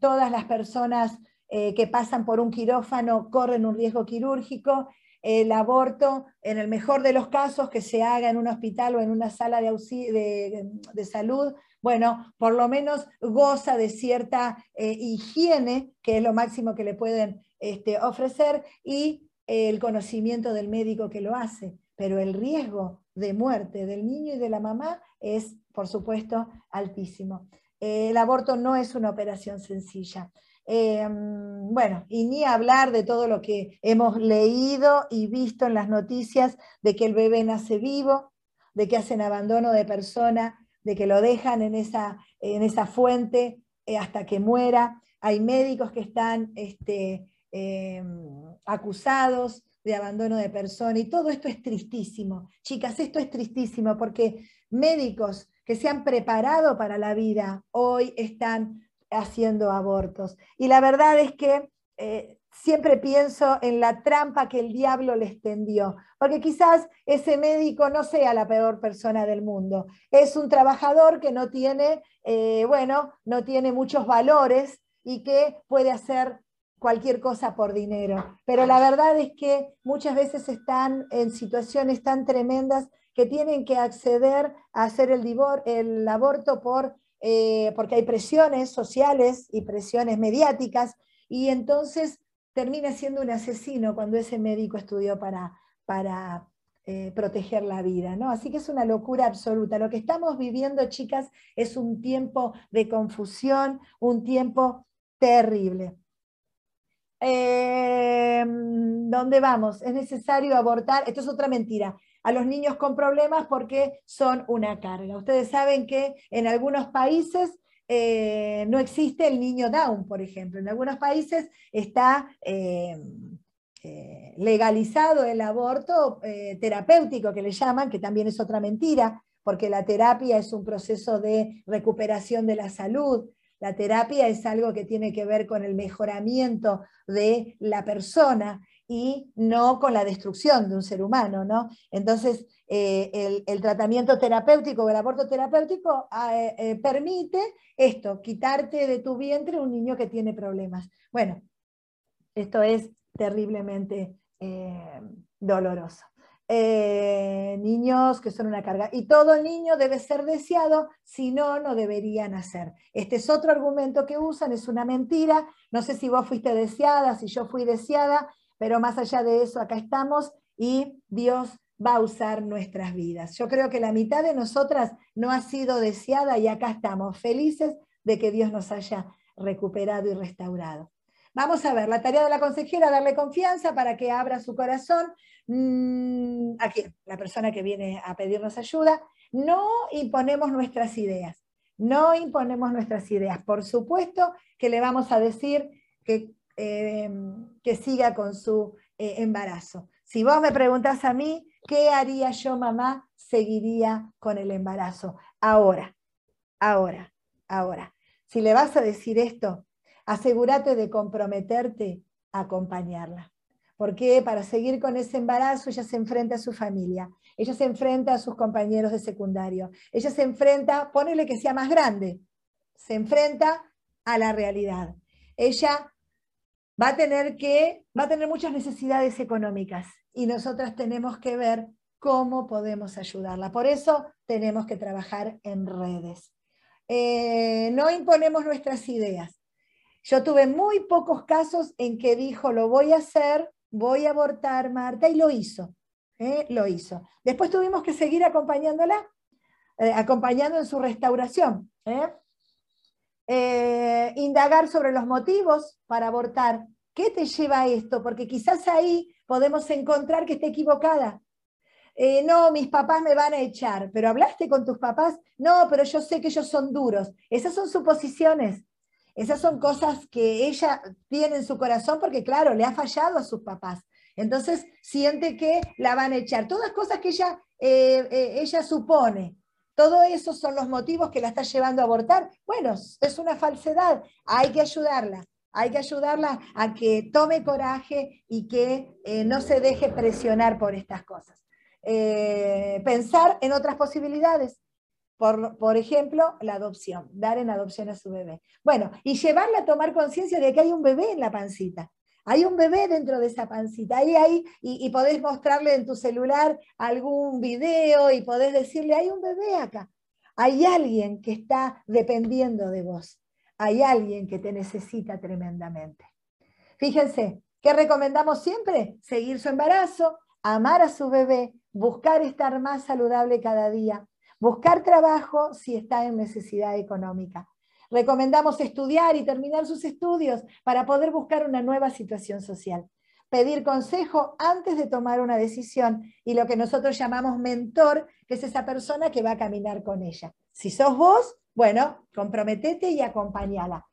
todas las personas que pasan por un quirófano corren un riesgo quirúrgico, el aborto, en el mejor de los casos, que se haga en un hospital o en una sala de, de, salud, bueno, por lo menos goza de cierta eh, higiene, que es lo máximo que le pueden este, ofrecer, y el conocimiento del médico que lo hace. Pero el riesgo de muerte del niño y de la mamá es, por supuesto, altísimo. el aborto no es una operación sencilla. Em, bueno, y ni hablar de todo lo que hemos leído y visto en las noticias de que el bebé nace vivo, de que hacen abandono de persona, de que lo dejan en esa, en esa fuente eh, hasta que muera. Hay médicos que están este, em, acusados de abandono de persona y todo esto es tristísimo. Chicas, esto es tristísimo porque médicos que se han preparado para la vida hoy están haciendo abortos. Y la verdad es que eh, siempre pienso en la trampa que el diablo les tendió, porque quizás ese médico no sea la peor persona del mundo, es un trabajador que no tiene, eh, bueno, no tiene muchos valores y que puede hacer cualquier cosa por dinero. Pero la verdad es que muchas veces están en situaciones tan tremendas que tienen que acceder a hacer el, el aborto por eh, porque hay presiones sociales y presiones mediáticas, y entonces termina siendo un asesino cuando ese médico estudió para, para eh, proteger la vida. ¿no? Así que es una locura absoluta. Lo que estamos viviendo, chicas, es un tiempo de confusión, un tiempo terrible. Eh, ¿Dónde vamos? Es necesario abortar. Esto es otra mentira. A los niños con problemas porque son una carga. Ustedes saben que en algunos países eh, no existe el niño Down, por ejemplo. En algunos países está eh, legalizado el aborto terapéutico, que le llaman, que también es otra mentira, porque la terapia es un proceso de recuperación de la salud. La terapia es algo que tiene que ver con el mejoramiento de la persona y no con la destrucción de un ser humano, ¿no? Entonces, eh, el, tratamiento terapéutico o el aborto terapéutico ah, eh, eh, permite esto, quitarte de tu vientre un niño que tiene problemas. Bueno, esto es terriblemente doloroso. Niños que son una carga. Y todo niño debe ser deseado, si no, no deberían nacer. Este es otro argumento que usan, es una mentira. No sé si vos fuiste deseada, si yo fui deseada, pero más allá de eso, acá estamos y Dios va a usar nuestras vidas. Yo creo que la mitad de nosotras no ha sido deseada y acá estamos felices de que Dios nos haya recuperado y restaurado. Vamos a ver, la tarea de la consejera, darle confianza para que abra su corazón. Mm, aquí, la persona que viene a pedirnos ayuda. No imponemos nuestras ideas, no imponemos nuestras ideas. Por supuesto que le vamos a decir que, em, que siga con su eh, embarazo. Si vos me preguntás a mí, ¿qué haría yo, mamá? Seguiría con el embarazo. Ahora, ahora, ahora. Si le vas a decir esto, asegúrate de comprometerte a acompañarla. Porque para seguir con ese embarazo ella se enfrenta a su familia, ella se enfrenta a sus compañeros de secundario, ella se enfrenta, ponele que sea más grande, se enfrenta a la realidad. Ella va a tener que, va a tener muchas necesidades económicas y nosotras tenemos que ver cómo podemos ayudarla. Por eso tenemos que trabajar en redes. Eh, no imponemos nuestras ideas, yo tuve muy pocos casos en que dijo, lo voy a hacer, voy a abortar, Marta, y lo hizo. ¿eh? Lo hizo. Después tuvimos que seguir acompañándola, eh, acompañando en su restauración. ¿eh? Indagar sobre los motivos para abortar. ¿Qué te lleva a esto? Porque quizás ahí podemos encontrar que esté equivocada. no, mis papás me van a echar, pero hablaste con tus papás, no, pero yo sé que ellos son duros. Esas son suposiciones. Esas son cosas que ella tiene en su corazón porque, claro, le ha fallado a sus papás. Entonces siente que la van a echar. Todas cosas que ella, eh, eh, ella supone. Todo esos son los motivos que la está llevando a abortar. Bueno, es una falsedad. Hay que ayudarla. Hay que ayudarla a que tome coraje y que eh, no se deje presionar por estas cosas. pensar en otras posibilidades. Por, ejemplo, la adopción, dar en adopción a su bebé. Bueno, y llevarla a tomar conciencia de que hay un bebé en la pancita. Hay un bebé dentro de esa pancita. Ahí, y, y, podés mostrarle en tu celular algún video y podés decirle, hay un bebé acá. Hay alguien que está dependiendo de vos. Hay alguien que te necesita tremendamente. Fíjense, ¿qué recomendamos siempre? Seguir su embarazo, amar a su bebé, buscar estar más saludable cada día, Buscar trabajo si está en necesidad económica. Recomendamos estudiar y terminar sus estudios para poder buscar una nueva situación social. Pedir consejo antes de tomar una decisión y lo que nosotros llamamos mentor, que es esa persona que va a caminar con ella. Si sos vos, bueno, comprometete y acompañala.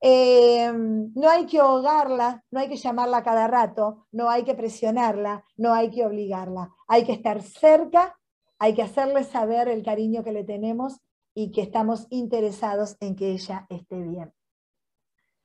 Eh, no hay que ahogarla, no hay que llamarla cada rato, no hay que presionarla, no hay que obligarla. Hay que estar cerca hay que hacerle saber el cariño que le tenemos y que estamos interesados en que ella esté bien.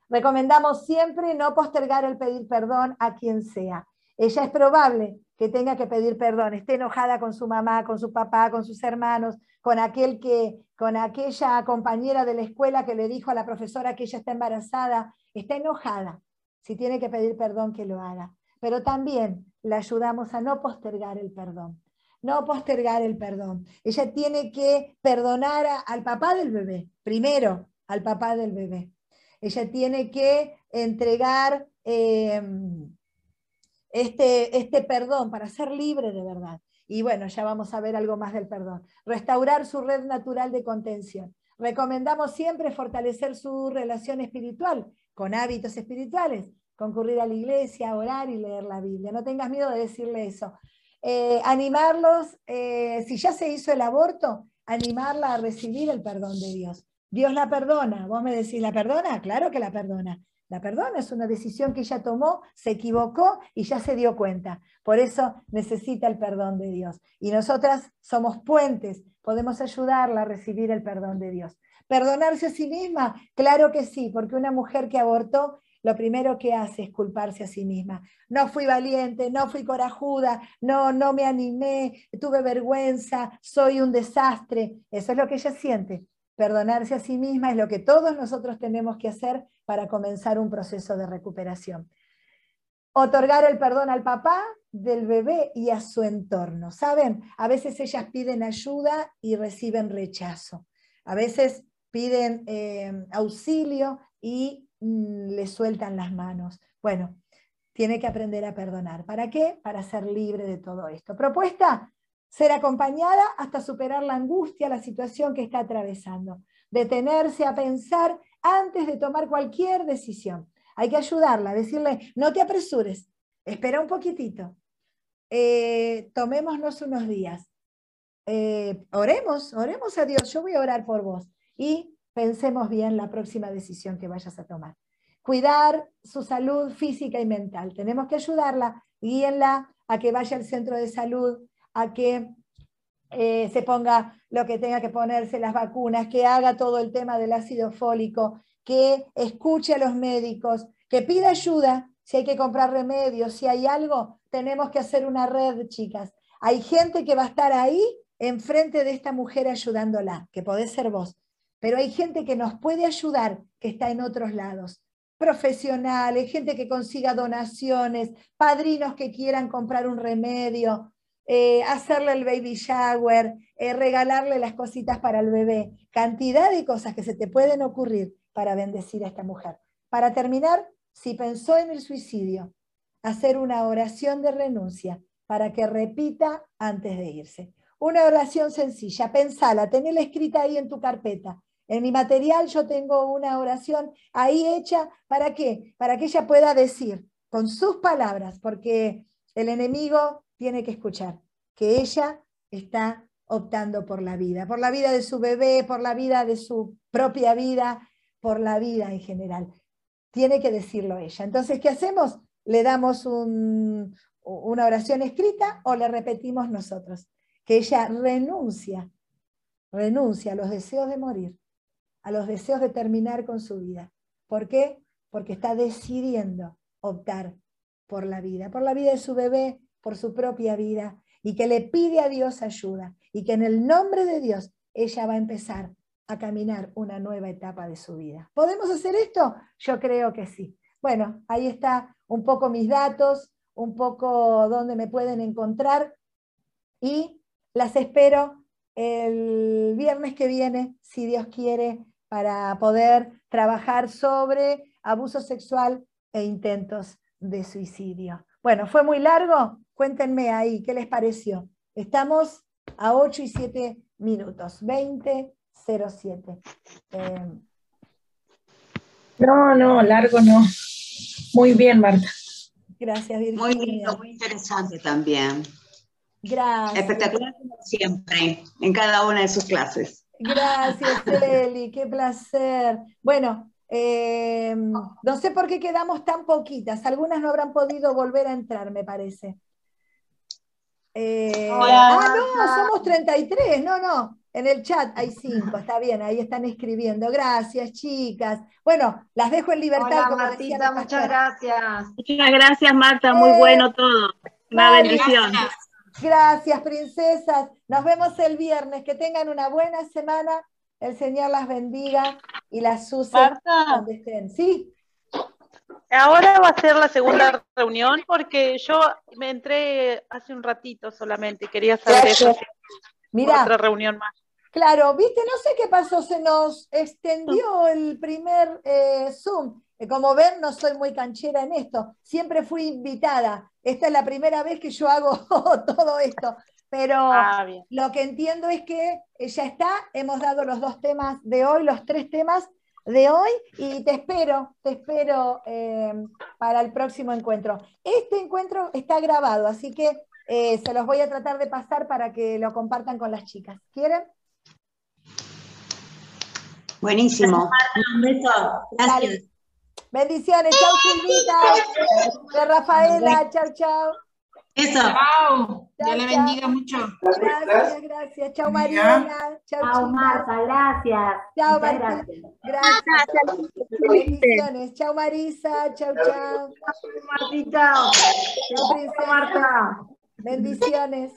Recomendamos siempre no postergar el pedir perdón a quien sea. Ella es probable que tenga que pedir perdón, esté enojada con su mamá, con su papá, con sus hermanos, con aquel que con aquella compañera de la escuela que le dijo a la profesora que ella está embarazada, está enojada. Si tiene que pedir perdón que lo haga, pero también le ayudamos a no postergar el perdón no postergar el perdón. Ella tiene que perdonar al papá del bebé, primero al papá del bebé. Ella tiene que entregar eh, este, este perdón para ser libre de verdad. Y bueno, ya vamos a ver algo más del perdón. Restaurar su red natural de contención. Recomendamos siempre fortalecer su relación espiritual con hábitos espirituales, concurrir a la iglesia, orar y leer la Biblia. No tengas miedo de decirle eso. Eh, animarlos, eh, si ya se hizo el aborto, animarla a recibir el perdón de Dios. Dios la perdona. Vos me decís, ¿la perdona? Claro que la perdona. La perdona es una decisión que ella tomó, se equivocó y ya se dio cuenta. Por eso necesita el perdón de Dios. Y nosotras somos puentes, podemos ayudarla a recibir el perdón de Dios. ¿Perdonarse a sí misma? Claro que sí, porque una mujer que abortó lo primero que hace es culparse a sí misma. No fui valiente, no fui corajuda, no, no me animé, tuve vergüenza, soy un desastre. Eso es lo que ella siente. Perdonarse a sí misma es lo que todos nosotros tenemos que hacer para comenzar un proceso de recuperación. Otorgar el perdón al papá, del bebé y a su entorno. ¿Saben? A veces ellas piden ayuda y reciben rechazo. A veces piden eh, auxilio y le sueltan las manos. Bueno, tiene que aprender a perdonar. ¿Para qué? Para ser libre de todo esto. Propuesta, ser acompañada hasta superar la angustia, la situación que está atravesando. Detenerse a pensar antes de tomar cualquier decisión. Hay que ayudarla, decirle, no te apresures, espera un poquitito, eh, tomémonos unos días, eh, oremos, oremos a Dios, yo voy a orar por vos. Y pensemos bien la próxima decisión que vayas a tomar. Cuidar su salud física y mental. Tenemos que ayudarla, guíenla a que vaya al centro de salud, a que eh, se ponga lo que tenga que ponerse, las vacunas, que haga todo el tema del ácido fólico, que escuche a los médicos, que pida ayuda. Si hay que comprar remedios, si hay algo, tenemos que hacer una red, chicas. Hay gente que va a estar ahí enfrente de esta mujer ayudándola, que podés ser vos pero hay gente que nos puede ayudar que está en otros lados. Profesionales, gente que consiga donaciones, padrinos que quieran comprar un remedio, eh, hacerle el baby shower, eh, regalarle las cositas para el bebé. Cantidad de cosas que se te pueden ocurrir para bendecir a esta mujer. Para terminar, si pensó en el suicidio, hacer una oración de renuncia para que repita antes de irse. Una oración sencilla, pensala, tenela escrita ahí en tu carpeta. En mi material yo tengo una oración ahí hecha, ¿para qué? Para que ella pueda decir con sus palabras, porque el enemigo tiene que escuchar que ella está optando por la vida, por la vida de su bebé, por la vida de su propia vida, por la vida en general. Tiene que decirlo ella. Entonces, ¿qué hacemos? Le damos una oración escrita o le repetimos nosotros, que ella renuncia, renuncia a los deseos de morir a los deseos de terminar con su vida. ¿Por qué? Porque está decidiendo optar por la vida, por la vida de su bebé, por su propia vida, y que le pide a Dios ayuda, y que en el nombre de Dios ella va a empezar a caminar una nueva etapa de su vida. ¿Podemos hacer esto? Yo creo que sí. Bueno, ahí está un poco mis datos, un poco dónde me pueden encontrar y las espero el viernes que viene, si Dios quiere, para poder trabajar sobre abuso sexual e intentos de suicidio. Bueno, ¿fue muy largo? Cuéntenme ahí, ¿qué les pareció? Estamos a 8 y 7 minutos, 20, 07. Eh, no, no, largo no. Muy bien, Marta. Gracias, Virginia. Muy lindo, muy interesante también. Gracias. Espectacular como siempre, en cada una de sus clases. Gracias, [LAUGHS] Eli, qué placer. Bueno, eh, no sé por qué quedamos tan poquitas. Algunas no habrán podido volver a entrar, me parece. Eh, ah, no, somos 33, no, no. En el chat hay cinco, está bien, ahí están escribiendo. Gracias, chicas. Bueno, las dejo en libertad. Hola, Martita, muchas gracias. Muchas gracias, Marta, muy eh, bueno todo. Una bendición. Gracias, princesas. Nos vemos el viernes. Que tengan una buena semana. El Señor las bendiga y las use donde estén. ¿Sí? Ahora va a ser la segunda reunión porque yo me entré hace un ratito solamente. Quería saber eso. Mira, otra reunión más. Claro, viste, no sé qué pasó, se nos extendió el primer eh, Zoom. Como ven, no soy muy canchera en esto. Siempre fui invitada. Esta es la primera vez que yo hago [LAUGHS] todo esto. Pero ah, lo que entiendo es que ya está. Hemos dado los dos temas de hoy, los tres temas. de hoy y te espero, te espero eh, para el próximo encuentro. Este encuentro está grabado, así que eh, se los voy a tratar de pasar para que lo compartan con las chicas. ¿Quieren? Buenísimo. Un beso. Gracias. Bendiciones, chau Silvita, de Rafaela, chau, chau. Eso. Chao. Chao, Dios le chao. bendiga mucho. Gracias, gracias. Chau Mariela, chau Chao, chicas. Marta, gracias. Chao Martín, gracias. gracias. Bendiciones, chau Marisa, chau, chau. Martita. Chau, princesa. Marta. Bendiciones.